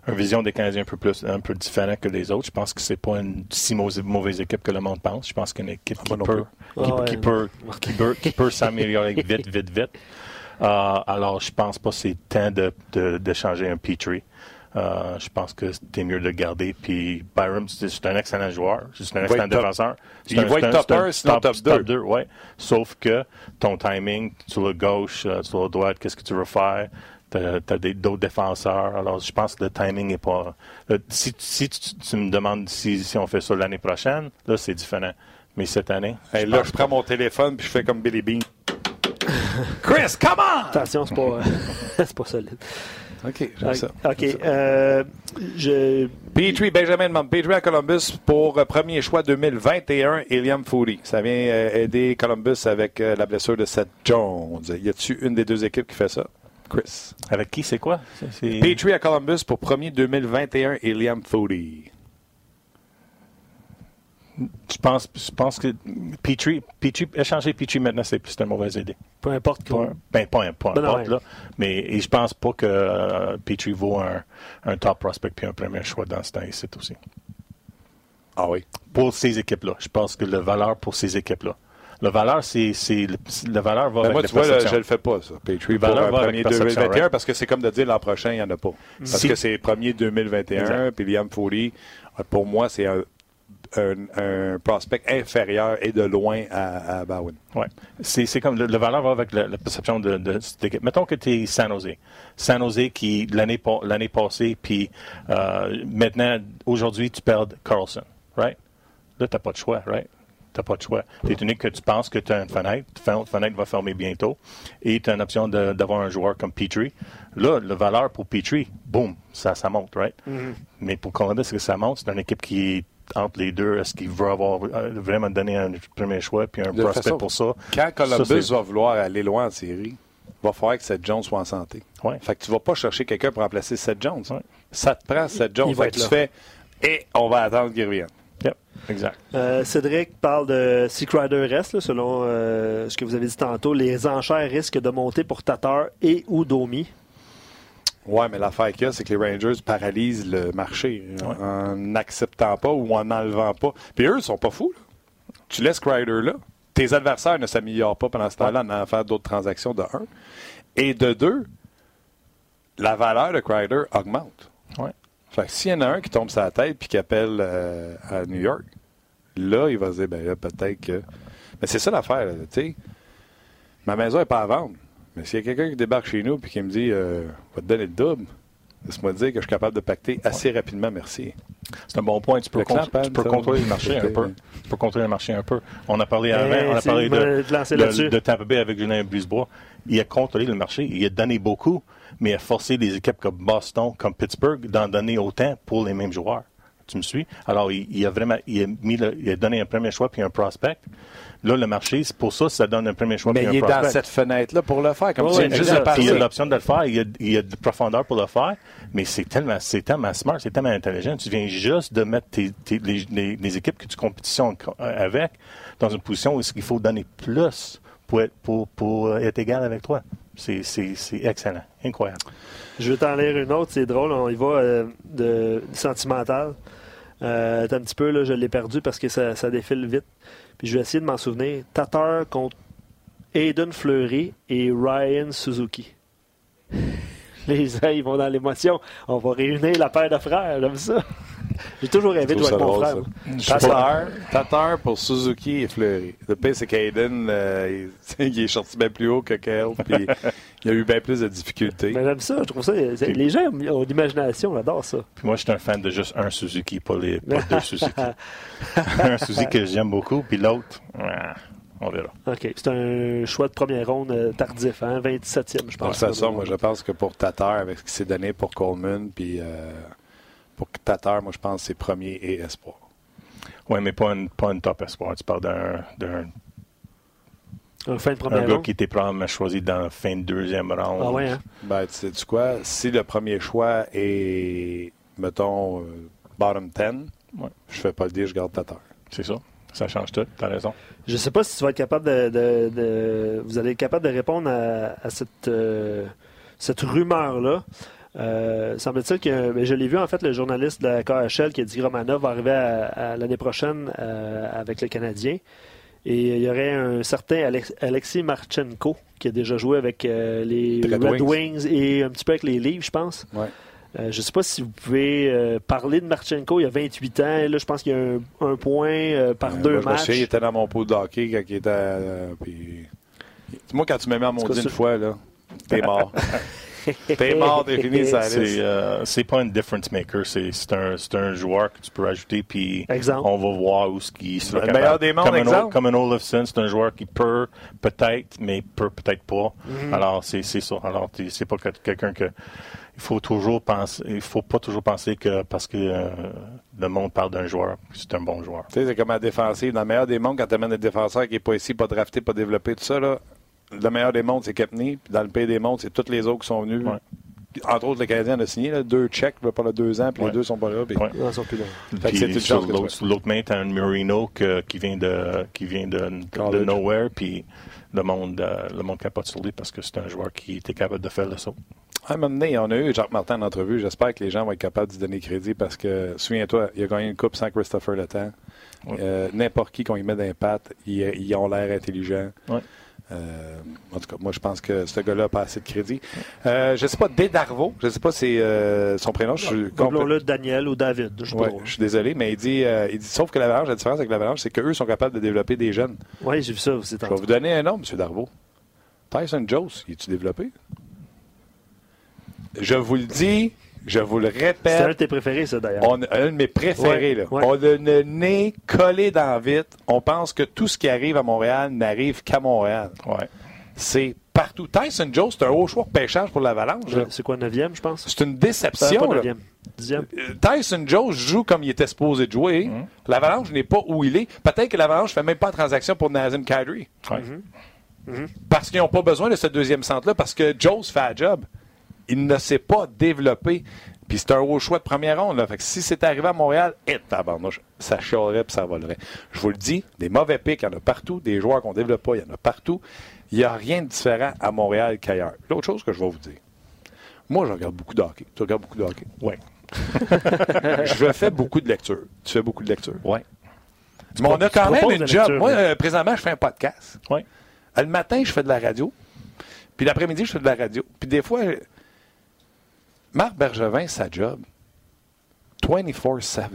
C: une vision des Canadiens un peu plus un peu différente que les autres. Je pense que c'est pas une si mauvaise, équipe que le monde pense. Je pense qu'une équipe qui peut, qui,
B: Ah ouais,
C: qui peut qui peut qui peut s'améliorer vite vite vite. Euh, alors je pense pas que c'est temps de, de, de changer un Petrie. Euh, je pense que c'était mieux de le garder. Puis Byram, c'est c'est un excellent joueur. C'est un excellent
A: top-
C: défenseur.
A: Il va être top
C: c'est un
A: un, sinon top deux.
C: ouais. Sauf que ton timing, sur le gauche, euh, sur le droite, qu'est-ce que tu veux faire? Tu as, d'autres défenseurs. Alors, je pense que le timing n'est pas. le- si si tu, tu me demandes si, si on fait ça l'année prochaine, là, c'est différent. Mais cette année.
A: Hey,
C: je
A: là, je prends mon téléphone puis je fais comme Billy Bean. Chris, come on!
B: Attention, c'est pas, c'est pas solide.
A: OK, j'aime ça.
B: OK. Euh, je,
A: Petrie, Benjamin demande Petrie à Columbus pour euh, premier choix 2021, Iliam Foodie. Ça vient euh, aider Columbus avec euh, la blessure de Seth Jones. Y a-tu une des deux équipes qui fait ça? Chris.
C: Avec qui, c'est quoi?
A: Petrie à Columbus pour premier 2021, Iliam Foodie.
C: Je pense, je pense que Petrie, Petrie, échanger Petrie maintenant, c'est c'est une mauvaise idée.
B: peu importe quoi.
C: un- ben,
B: Ben
C: importe,
B: ouais.
C: là. Mais et je pense pas que euh, Petrie vaut un, un top prospect puis un premier choix dans ce temps ici aussi.
A: Ah oui.
C: Pour ces équipes-là. Je pense que la valeur pour ces équipes-là. La valeur, c'est. c'est le- La valeur va
A: Ben
C: avec
A: moi, tu vois, là, je le fais pas, ça. Petrie pour
C: Valeur
A: un premier
C: perception,
A: 2021
C: right?
A: parce que c'est comme de dire l'an prochain, il n'y en a pas. Parce
C: Si-
A: que c'est premier 2021,
C: Exact.
A: puis Liam euh, pour moi, c'est un, un, un prospect inférieur et de loin à, à Bowen.
C: Ouais. C'est, c'est comme le, le valeur va avec la, la perception de, de cette équipe. Mettons que tu es San Jose. San Jose qui, l'année, pa- l'année passée, puis euh, maintenant, aujourd'hui, tu perds Carlson, right? Là, tu n'as pas de choix, right? Tu n'as pas de choix. Tu es unique que tu penses que tu as une fenêtre. La fenêtre va fermer bientôt. Et tu as une option de- d'avoir un joueur comme Petrie. Là, la valeur pour Petrie, boum, ça, ça monte, right? Mais pour Columbus, que ça monte? C'est une équipe qui est entre les deux. Est-ce qu'ils veulent avoir euh, vraiment donné un premier choix puis un
A: De
C: prospect
A: façon,
C: pour ça?
A: Quand Columbus va vouloir aller loin en série, il va falloir que Seth Jones soit en santé.
C: Ouais.
A: Fait que tu vas pas chercher quelqu'un pour remplacer Seth Jones.
C: Ouais.
A: Ça te prend Seth Jones.
B: Il va
A: Fait
B: être
A: que tu
B: là.
A: fais et on va attendre qu'il revienne.
C: Yep, exact.
B: Euh, Cédric parle de si Crider reste, là, selon euh, ce que vous avez dit tantôt. Les enchères risquent de monter pour Tatar et ou Domi.
A: Ouais, mais l'affaire qu'il y a, c'est que les Rangers paralysent le marché en- en n'acceptant pas ou en n'enlevant pas. Puis eux, ils sont pas fous. là. Tu laisses Crider là. Tes adversaires ne s'améliorent pas pendant ce temps-là en allant faire d'autres transactions de un. Et de deux, la valeur de Crider augmente.
C: Ouais.
A: Fait que s'il y en a un qui tombe sur la tête puis qui appelle euh, à New York, là, il va se dire, ben là, peut-être que. Mais c'est ça l'affaire, tu sais. Ma maison n'est pas à vendre. Mais s'il y a quelqu'un qui débarque chez nous et qui me dit, euh, va te donner le double, laisse-moi te dire que je suis capable de pacter assez rapidement, merci.
C: C'est un bon point. Tu peux,
A: Le
C: tu contrôler le marché un peu. Tu peux contrôler le marché un peu. On a parlé avant, on a parlé de, Tampa Bay avec Julien Brisebois. Il a contrôlé le marché. Il a donné beaucoup, mais il a forcé les équipes comme Boston, comme Pittsburgh, d'en donner autant pour les mêmes joueurs. Tu me suis? Alors, il, il a vraiment il a, mis le- il a donné un premier choix puis un prospect. Là, le marché, c'est pour ça que ça donne un premier choix
A: Mais
C: puis
A: il est dans cette fenêtre-là pour le faire. Comme juste
C: il y a l'option de le faire, il y a, il y a de profondeur pour le faire, mais c'est tellement, c'est tellement smart, c'est tellement intelligent. Tu viens juste de mettre tes, tes- les, les- les équipes que tu compétitionnes co- euh, avec dans une position où il faut donner plus pour être, pour, pour être égal avec toi. C'est, excellent, incroyable.
B: Je vais t'en lire une autre, c'est drôle. On y va euh, sentimental. Euh, un petit peu, là, je l'ai perdu parce que ça, ça défile vite. Puis je vais essayer de m'en souvenir. Tatar contre Aiden Fleury et Ryan Suzuki. Les uns, ils vont dans l'émotion. On va réunir la paire de frères, j'aime ça. J'ai toujours rêvé de jouer avec mon
A: drôle,
B: frère.
A: Tatar, Tatar pour Suzuki et Fleury. Le pire, c'est qu'Aiden, euh, il, il est sorti bien plus haut que Kale, puis il a eu bien plus de difficultés.
B: Mais j'aime ça, je trouve ça. Les gens ont l'imagination, j'adore ça.
C: Puis moi, je suis un fan de juste un Suzuki, pas, les, pas deux Suzuki. un Suzuki que j'aime beaucoup, puis l'autre, ah, on verra.
B: OK. C'est un choix de première ronde euh, tardif, hein? 27e, je
A: De
B: pense.
A: toute façon, moi, je pense que pour Tatar, avec ce qui s'est donné pour Coleman, puis euh, pour Tatar, moi, je pense que c'est premier et espoir.
C: Oui, mais pas une, pas une top espoir. Tu parles d'un, d'un
B: Un fin de
C: un gars
B: ronde?
C: qui était probablement choisi dans la fin de deuxième round.
B: Ah ouais, hein?
A: Ben, tu sais quoi? Si le premier choix est, mettons, euh, bottom 10,
C: Ouais.
A: je fais pas le dire, je garde Tatar.
C: C'est ça. Ça change tout. T'as raison.
B: Je sais pas si tu vas être capable de, de- de- vous allez être capable de répondre à, à cette, euh, cette rumeur-là. Euh, semble-t-il que mais je l'ai vu en fait le journaliste de la KHL qui a dit que Romanov va arriver à, à l'année prochaine euh, avec le Canadien. Et il y aurait un certain Alex- Alexis Marchenko qui a déjà joué avec euh, les
A: Red
B: Red,
A: Wings.
B: Wings. et un petit peu avec les Leafs, je pense.
A: Ouais.
B: Je ne sais pas si vous pouvez parler de Marchenko. Il y a 28 ans. là, je pense qu'il y a un, point par deux
A: moi,
B: matchs.
A: il était dans mon pot de hockey quand il était. Puis... Moi, quand tu me mets à mon une fois, là, t'es mort. T'es mort, défini, ça
C: euh, C'est pas un difference maker. C'est un, un, joueur que tu peux ajouter, puis on va voir où ce qui sera
A: Le meilleur des mondes,
C: comme,
A: exemple?
C: Un, comme un Olafson, c'est un joueur qui peut, peut-être, mais peut peut-être pas. Mm-hmm. Alors, c'est ça. Alors, c'est pas quelqu'un que il faut toujours penser, il faut pas toujours penser que parce que euh, le monde parle d'un joueur, c'est un bon joueur.
A: Tu sais, c'est comme un défensif. Dans le meilleur des mondes, quand tu amènes un défenseur qui n'est pas ici, pas drafté, pas développé, tout ça, là, le meilleur des mondes, c'est Kepney. Puis dans le pays des mondes, c'est tous les autres qui sont venus. Entre autres, le Canadien a signé là, deux checks pendant deux ans, puis les deux sont pas là. Puis...
B: Ouais. Ils sont plus là.
C: L'autre main, tu as un Marino qui vient de, qui vient de, de, nowhere, puis le monde, euh, le monde capote sur lui parce que c'est un joueur qui était capable de faire le saut.
A: À un moment donné, on a eu Jacques Martin en entrevue. J'espère que les gens vont être capables de donner crédit parce que, souviens-toi, il a gagné une coupe sans Christopher Le Temps. Euh, n'importe qui qu'on y met d'impact, ils, ils ont l'air intelligents. Euh, en tout cas, moi, je pense que ce gars-là n'a pas assez de crédit. Euh, je ne sais pas, Dédarvo, je ne sais pas c'est euh, son prénom. Je
B: suis le Daniel ou David. Je,
A: je suis désolé, mais il dit, il dit sauf que l'avalanche, la différence avec l'avalanche, c'est qu'eux sont capables de développer des jeunes.
B: Oui, j'ai vu ça aussi.
A: Je vais vous donner un nom, M. Darvo. Tyson Jones, il est-tu développé? Je vous le dis, je vous le répète. C'est
B: un de tes préférés, ça, d'ailleurs.
A: un de mes préférés. là. On a le nez collé dans vite. On pense que tout ce qui arrive à Montréal n'arrive qu'à Montréal.
C: Ouais.
A: C'est partout. Tyson Joe, c'est un haut choix de pêchage pour l'Avalanche.
B: C'est quoi, 9e, je pense?
A: C'est une déception. Pas 9e.
B: Euh,
A: Tyson Joe joue comme il était supposé de jouer. Mm-hmm. L'Avalanche n'est pas où il est. Peut-être que l'Avalanche ne fait même pas de transaction pour Nazem Kadri.
C: Mm-hmm.
A: Mm-hmm. Parce qu'ils n'ont pas besoin de ce deuxième centre-là, parce que Joe fait un job il ne s'est pas développé. Puis c'est un haut choix de première ronde. Là. Fait que si c'était arrivé à Montréal, et ça chialerait et ça volerait. Je vous le dis, des mauvais pics, il y en a partout. Des joueurs qu'on ne développe pas, il y en a partout. Il n'y a rien de différent à Montréal qu'ailleurs. L'autre chose que je vais vous dire. Moi, je regarde beaucoup de hockey. Tu regardes beaucoup de hockey?
C: Oui.
A: je fais beaucoup de lectures. Tu fais beaucoup de lectures?
C: Oui.
A: Mais on a quand même une job. Moi, euh, présentement, je fais un podcast.
C: Oui.
A: Le matin, je fais de la radio. Puis l'après-midi, je fais de la radio. Puis des fois, Marc Bergevin, sa job, 24-7,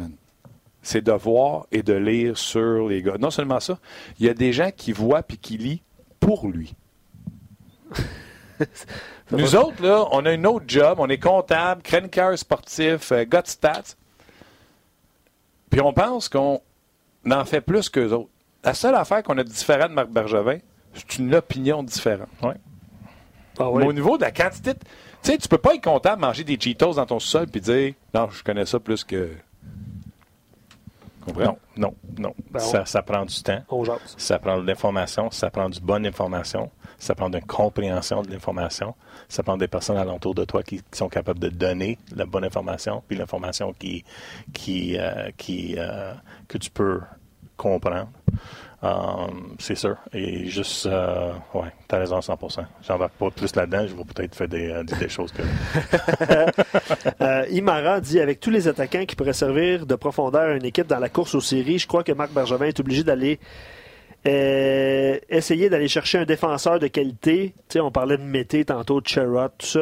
A: c'est de voir et de lire sur les gars. Non seulement ça, il y a des gens qui voient puis qui lisent pour lui. Nous autres, là, on a une autre job, on est comptable, chroniqueur sportif, euh, stats, puis on pense qu'on en fait plus qu'eux autres. La seule affaire qu'on a de différent de Marc Bergevin, c'est une opinion différente.
C: Ouais.
A: Ah Mais au niveau de la quantité de tu sais, tu peux pas être content de manger des Cheetos dans ton sol puis dire non, je connais ça plus que.
C: Non, non, non. Ben, ça, ça, prend du temps. Ça prend de l'information, ça prend du bonne information, ça prend une compréhension de l'information, ça prend des personnes alentour de toi qui, sont capables de donner la bonne information, puis l'information qui, qui, euh, qui, euh, que tu peux comprendre. Um, c'est sûr. Et juste, euh, ouais, t'as raison 100%. J'en vais pas plus là-dedans. Je vais peut-être faire des, euh, choses que.
B: euh, Imara dit avec tous les attaquants qui pourraient servir de profondeur à une équipe dans la course aux séries, je crois que Marc Bergevin est obligé d'aller euh, essayer d'aller chercher un défenseur de qualité. sais, on parlait de Mété tantôt, de Sherrod, tout ça.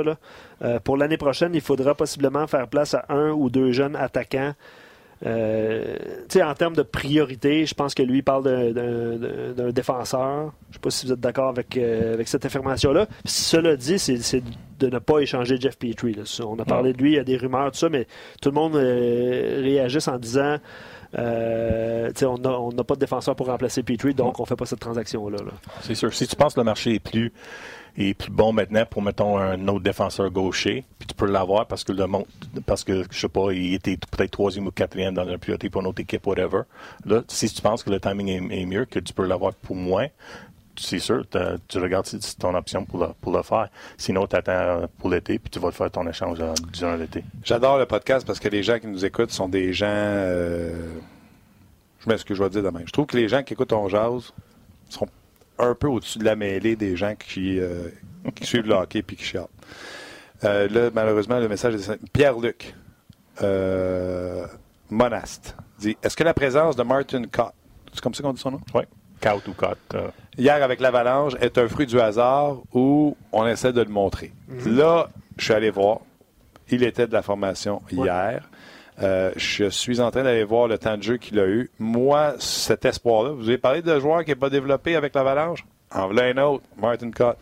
B: Euh, pour l'année prochaine, il faudra possiblement faire place à un ou deux jeunes attaquants euh, en termes de priorité, je pense que lui parle d'un défenseur. Je ne sais pas si vous êtes d'accord avec, euh, avec cette affirmation-là. Cela dit, c'est de ne pas échanger Jeff Petrie. On a parlé de lui, il y a des rumeurs, tout ça, mais tout le monde euh, réagisse en disant euh, on n'a pas de défenseur pour remplacer Petrie, donc on ne fait pas cette transaction-là.
C: c'est sûr. Si tu penses que le marché est plus est plus bon maintenant pour, mettons, un autre défenseur gaucher, puis tu peux l'avoir parce que le monde, parce que, je sais pas, il était peut-être troisième ou quatrième dans la priorité pour une autre équipe, whatever. Là, si tu penses que le timing est, mieux, que tu peux l'avoir pour moins, c'est sûr, tu regardes si c'est ton option pour le, pour le faire. Sinon, tu attends pour l'été, puis tu vas faire ton échange durant l'été.
A: J'adore le podcast parce que les gens qui nous écoutent sont des gens... Euh, je mets ce que je vais dire demain. Je trouve que les gens qui écoutent ton jazz sont un peu au-dessus de la mêlée des gens qui, euh, suivent le hockey et qui chialent. Euh, là, malheureusement, le message est Pierre-Luc euh, Monast dit Est-ce que la présence de Martin Cott, c'est comme ça qu'on dit son nom?
C: Oui. Cott ou Cott.
A: Hier avec l'Avalanche est un fruit du hasard ou on essaie de le montrer. Mhm. Là, je suis allé voir. Il était de la formation hier. Euh, je suis en train d'aller voir le temps de jeu qu'il a eu. Moi, cet espoir-là, vous avez parlé de joueur qui n'est pas développé avec l'Avalanche? En voilà un autre, Martin Cott.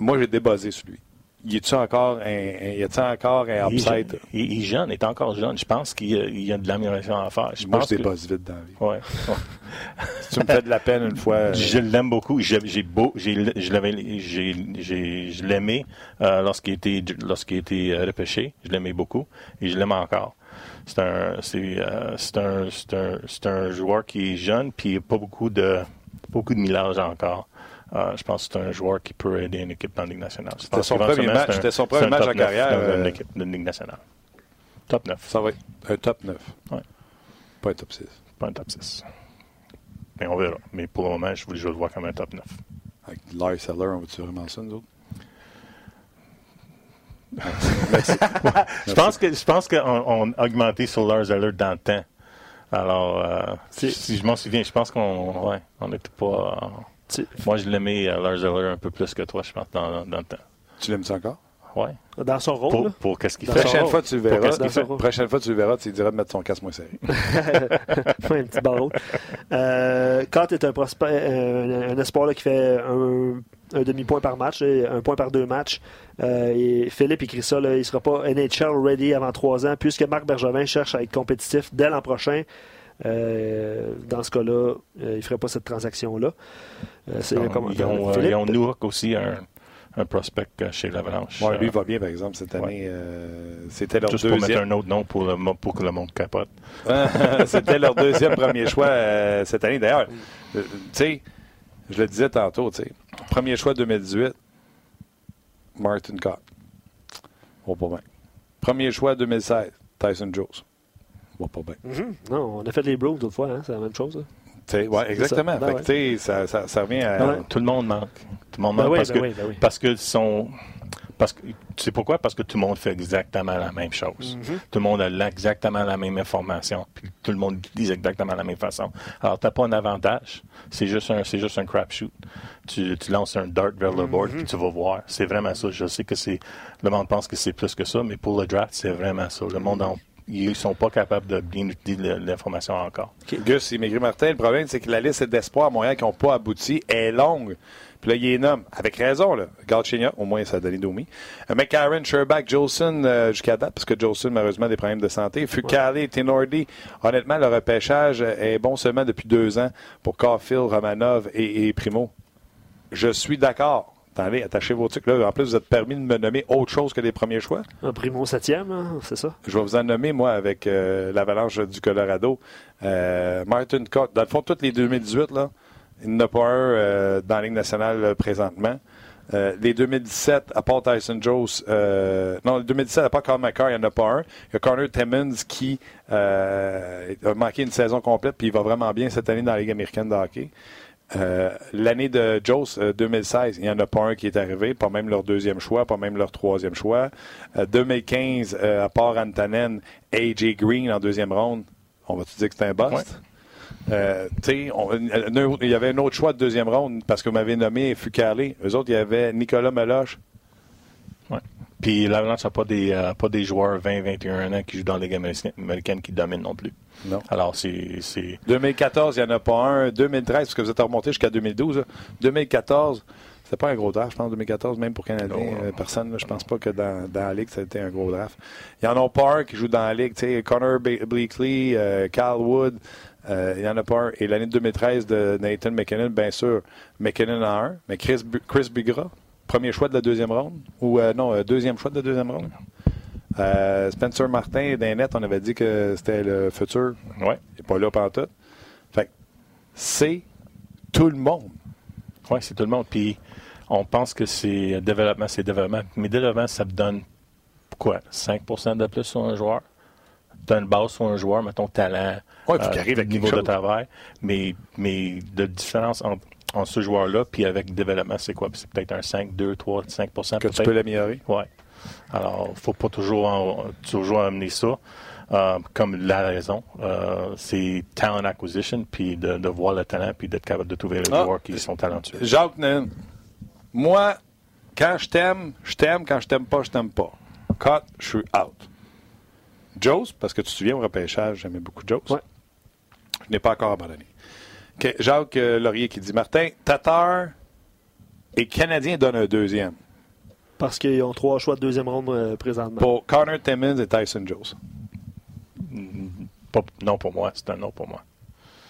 A: Moi, j'ai débasé sur lui. Y a-t-il encore un, y a encore un upside?
C: Il, il, est jeune, il est encore jeune. Je pense qu'il y, a de l'amélioration à faire. Je
A: Moi,
C: pense
A: je dépasse vite dans la vie.
C: Ouais.
A: tu me fais de la peine une fois.
C: Je l'aime beaucoup. J'ai beau, j'ai, je l'avais, j'ai, je l'aimais euh, lorsqu'il était, lorsqu'il était repêché. Je l'aimais beaucoup et je l'aime encore. C'est un, c'est, euh, c'est un, c'est un, c'est un joueur qui est jeune puis pas beaucoup de, beaucoup de millage encore. Euh, je pense que c'est un joueur qui peut aider une équipe dans la Ligue nationale.
A: C'était son premier match, c'était son premier match en carrière.
C: Dans
A: euh,
C: une équipe de Ligue nationale. Top 9.
A: Ça va être un top 9.
C: Ouais.
A: Pas un top 6.
C: Pas un top 6. Mais on verra. Mais pour le moment, je, je le vois comme un top 9.
A: Avec Larry Seller, on va-tu vraiment ça, nous autres?
C: Je pense que je pense qu'on on a augmenté sur Lars Eller dans le temps. Alors, euh, si je m'en souviens, je pense qu'on ouais, on n'était pas. Euh, moi, je l'aimais euh, Lars Eller un peu plus que toi, je pense, dans, dans le temps.
A: Tu l'aimes encore?
C: Oui.
B: Dans son rôle.
C: Pour, pour qu'est-ce qu'il fait?
A: Prochaine fois, tu le verras.
B: Dans son rôle.
A: Prochaine fois, tu le verras, tu lui diras de mettre son casque moins serré.
B: Un petit barreau. Euh, Cott est un, prospect, euh, un, un espoir là, qui fait un, un demi-point par match, et un point par deux matchs. Euh, et Philippe écrit ça, là, il ne sera pas NHL ready avant trois ans, puisque Marc Bergevin cherche à être compétitif dès l'an prochain. Euh, dans ce cas-là, euh, il ne ferait pas cette transaction-là. Euh,
C: Ils
B: commentaire
C: ont, euh,
B: Philippe?
C: ont Newark aussi, un, un prospect chez l'Avalanche.
A: Ouais, lui
C: Euh,
A: va bien, par exemple, cette année. euh, C'était leur
C: Juste pour mettre
A: deuxième.
C: un autre nom pour, le, mo- pour que le monde capote.
A: C'était leur deuxième premier choix euh, cette année. D'ailleurs, euh, tu sais, je le disais tantôt, tu sais, premier choix 2018, Martin Cott. Va pas bien. Premier choix 2016, Tyson Jones. Va pas bien.
B: Mhm. Non, on a fait les Bros d'autres fois, hein, c'est la même chose. là.
A: Sais, ouais, exactement.
B: ça. Ben
A: Fait que,
B: ouais.
A: tu sais, ça, ça, ça revient à.
B: Ouais.
C: Tout le monde manque. Tout le monde
B: Ben
C: manque
B: oui,
C: parce,
B: ben
C: que,
B: oui, ben oui.
C: parce que sont. Parce que, tu sais pourquoi? Parce que tout le monde fait exactement la même chose.
B: Mhm.
C: Tout le monde a exactement la même information. Puis tout le monde dit exactement la même façon. Alors, tu n'as pas un avantage. C'est juste un, c'est juste un crapshoot. Tu, tu lances un dart vers le board, puis tu vas voir. C'est vraiment ça. Je sais que c'est. Le monde pense que c'est plus que ça, mais pour le draft, c'est vraiment ça. Le monde, en- ils sont pas capables de bien utiliser l'information encore.
A: Gus et Maigri Martin, le problème, c'est que la liste d'espoirs à Montréal qui n'ont pas abouti est longue. Puis là, il les nomme, avec raison, là. Galchenyuk, au moins, ça a donné Domi. Euh, McCarron, Sherback, Jolson, euh, jusqu'à date, parce que Jolson, malheureusement, a des problèmes de santé. Fucale, Tenordi. Honnêtement, le repêchage est bon seulement depuis deux ans pour Caulfield, Romanov et, et Primo. Je suis d'accord. Attendez, attachez vos trucs. Là, en plus, vous êtes permis de me nommer autre chose que les premiers choix.
B: Un primo septième, hein, c'est ça?
A: Je vais vous en nommer, moi, avec euh, l'Avalanche du Colorado. Euh, Martin Cott. Dans le fond, toutes les 2018, là, il n'y en a pas un euh, dans la Ligue nationale euh, présentement. Euh, les 2017, à part Tyson Jones, non, les 2017, à part Carl McCarr, il n'y en a pas un. Il y a Connor Timmons qui a manqué une saison complète, puis il va vraiment bien cette année dans la Ligue américaine de hockey. L'année de Jones, euh, 2016, il n'y en a pas un qui est arrivé, pas même leur deuxième choix, pas même leur troisième choix. Euh, 2015, euh, à part Antanen, AJ Green en deuxième ronde, on va-tu dire que c'est un bust?
C: Ouais.
A: Euh, on- un il y avait un autre choix de deuxième ronde parce que vous m'avez nommé Fucale. Eux autres, il y avait Nicolas Meloche.
C: Ouais. Puis l'Avalanche n'a pas des, euh, pas des joueurs 20-21 ans qui jouent dans la Ligue américaine, qui dominent non plus.
A: Non.
C: Alors, c'est. c'est-
A: 2014, il n'y en a pas un. 2013, parce que vous êtes remonté jusqu'à 2012. là. 2014, c'était pas un gros draft, je pense, 2014, même pour Canadiens.
C: Non,
A: euh, personne, là, je pense pas que dans, dans la Ligue, ça a été un gros draft. Il y en a pas un qui joue dans la Ligue. Connor Bleakley, euh, Cal Wood, euh, il n'y en a pas un. Et l'année 2013 de Nathan McKinnon, bien sûr, McKinnon en un. Mais Chris, Chris Bigra, premier choix de la deuxième ronde. Ou euh, non, euh, deuxième choix de la deuxième ronde. Euh, Spencer Martin, d'un net, on avait dit que c'était le futur.
C: Ouais.
A: Il n'est pas là pantoute. Fait que c'est tout le monde.
C: Oui, c'est tout le monde. Puis on pense que c'est développement, c'est développement. Mais développement, ça me donne quoi? 5% de plus sur un joueur? Tu as une base sur un joueur, mettons talent,
A: Ouais, qu'il arrive avec
C: niveau de
A: chose.
C: travail. Mais, mais de différence entre, entre ce joueur-là puis avec développement, c'est quoi? C'est peut-être un 5, 2, 3, 5
A: Que tu peux l'améliorer.
C: Oui. Alors, il ne faut pas toujours, en- toujours amener ça euh, comme la raison. Euh, c'est talent acquisition, puis de, de voir le talent, puis d'être capable de trouver les
A: Ah.
C: joueurs qui sont talentueux.
A: Jacques Nain, moi, quand je t'aime, je t'aime. Quand je t'aime pas, je t'aime pas. cut, je suis out. Joe, parce que tu te souviens au repêchage, j'aimais beaucoup Joe.
B: Ouais.
A: Je n'ai pas encore abandonné. OK, Jacques euh, Laurier qui dit Martin, Tatar et Canadien donnent un deuxième
B: Parce qu'ils ont trois choix de deuxième ronde euh, présentement.
A: pour Connor Timmins et Tyson Jones.
C: Pas- non pour moi, c'est un non pour moi.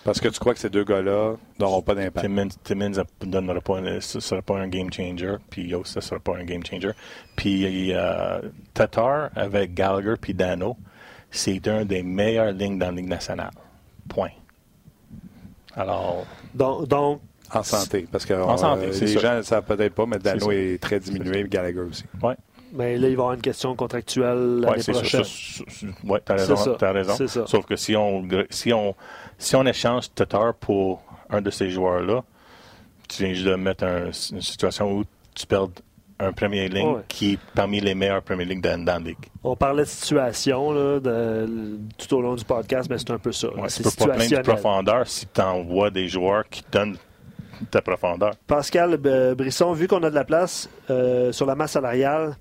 A: Parce que tu crois que ces deux gars-là n'auront pas d'impact.
C: Timmins, Timmins ne donnera pas, un- ce sera pas un game changer, puis Yost, ce sera pas un game changer. Puis euh, Tatar avec Gallagher puis Dano, c'est un des meilleures lignes dans la Ligue nationale. Point. Alors,
B: Donc, donc,
A: En santé. Parce que
C: En santé,
A: euh,
C: c'est
A: les gens ne savent peut-être pas, mais Dano est très diminué, Gallagher aussi.
C: ouais.
B: mais là, il va y avoir une question contractuelle l'année
C: Ouais, c'est ça.
B: prochaine.
C: t'as
B: C'est ça.
C: raison. T'as raison.
B: C'est ça.
C: Sauf que si on, si on, si on échange Tatar pour un de ces joueurs-là, tu viens juste de mettre un- une situation où tu perds un premier ligne
B: Ouais.
C: qui est parmi les meilleurs premiers lignes dans, dans la ligue.
B: On parlait de situation là, de- tout au long du podcast, mais c'est un peu ça.
C: Ouais, tu peux pas plaindre de profondeur si tu envoies des joueurs qui donnent ta profondeur.
B: Pascal euh, Brisson, vu qu'on a de la place euh, sur la masse salariale,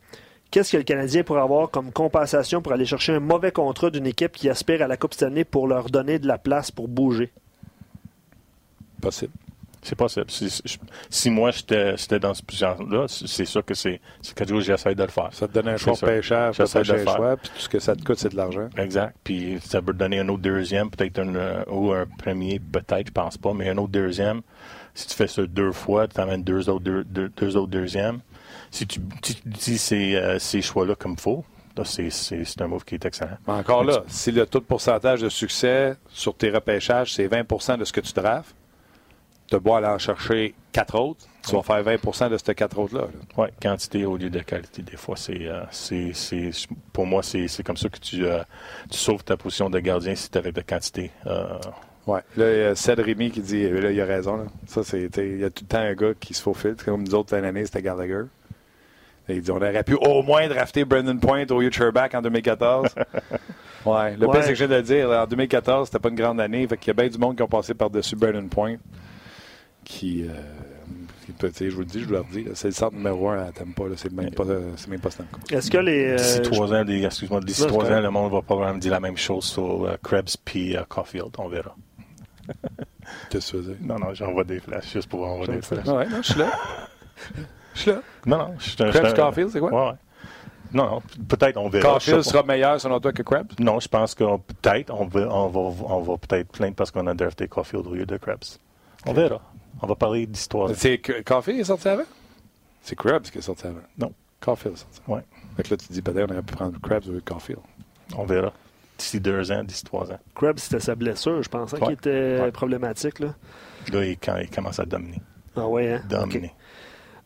B: qu'est-ce que le Canadien pourrait avoir comme compensation pour aller chercher un mauvais contrat d'une équipe qui aspire à la Coupe cette année pour leur donner de la place pour bouger?
A: Possible.
C: C'est possible. Si, si- moi j'étais dans ce position-là, c'est c'est sûr que c'est quelque chose que j'essaie de le faire.
A: Ça te donne un choix pêcheur,
C: J'essaie de le
A: un
C: faire.
A: choix, puis tout ce que ça te coûte, c'est de l'argent.
C: Exact. Puis ça peut te donner un autre deuxième, peut-être un, euh, ou un premier, peut-être, je pense pas, mais un autre deuxième. Si tu fais ça deux fois, tu amènes deux autres, deux, deux- deux autres deuxièmes. Si tu, si tu dis ces, euh, ces choix-là comme faut, là, c'est, un move qui est excellent.
A: Encore là, si le taux de pourcentage de succès sur tes repêchages, c'est 20% de ce que tu drafts, tu dois aller en chercher quatre autres, tu vas faire 20% de ces quatre autres-là. là.
C: Oui, quantité au lieu de qualité. Des fois, c'est, euh, c'est, c'est pour moi, c'est, comme ça que tu, euh, tu sauves ta position de gardien si tu avais de quantité. Euh,
A: Ouais. Là, il y a Ced Rémy qui dit, là, il a raison. Là. Ça, c'est, il y a tout le temps un gars qui se faufile. Comme nous autres, l'année année, c'était Gallagher. Et il dit, on aurait pu au moins drafter Brendan Point au Sherbach en 2014. ouais. Le
B: Ouais.
A: pire, c'est que je viens de le dire. En 2014, c'était pas une grande année. Fait qu'il y a bien du monde qui ont passé par-dessus Brendan Point. Qui, euh, qui peut, t'sais, je vous le dis, je vous le redis, c'est le centre numéro un à Tampa. C'est même pas, c'est même pas.
B: Est-ce que les.
C: d'ici
B: euh,
C: trois ans, excuse-moi, d'ici trois ans, le monde va probablement dire la même chose sur euh, Krebs puis euh, Caulfield. On verra.
A: Qu'est-ce que tu veux dire?
C: Non, non, j'envoie des flashs juste pour envoyer des flashs.
A: Ouais, non, je suis là. Je suis là.
C: Non, non, je suis un-
A: Krebs Caulfield, c'est quoi?
C: Ouais, ouais. Non, non, peut-être on verra.
A: Caulfield sera meilleur selon toi que Krebs?
C: Non, je pense que peut-être on va, on va, on va peut-être plaindre parce qu'on a drafté Caulfield au lieu de Krebs. On verra. On va parler d'histoire.
A: C'est Caulfield est sorti avant? C'est Krebs qui est sorti avant.
C: Non.
A: Caulfield est sorti avant.
C: Ouais.
A: Fait que là, tu dis peut-être on aurait pu prendre lieu de Caulfield.
C: On verra. D'ici deux ans, d'ici trois ans.
B: Krebs, c'était sa blessure, je pensais, qui
C: Ouais.
B: était
C: Ouais.
B: problématique. Là.
C: Là, il, quand il commence à dominer.
B: Ah ouais, hein?
C: Dominer.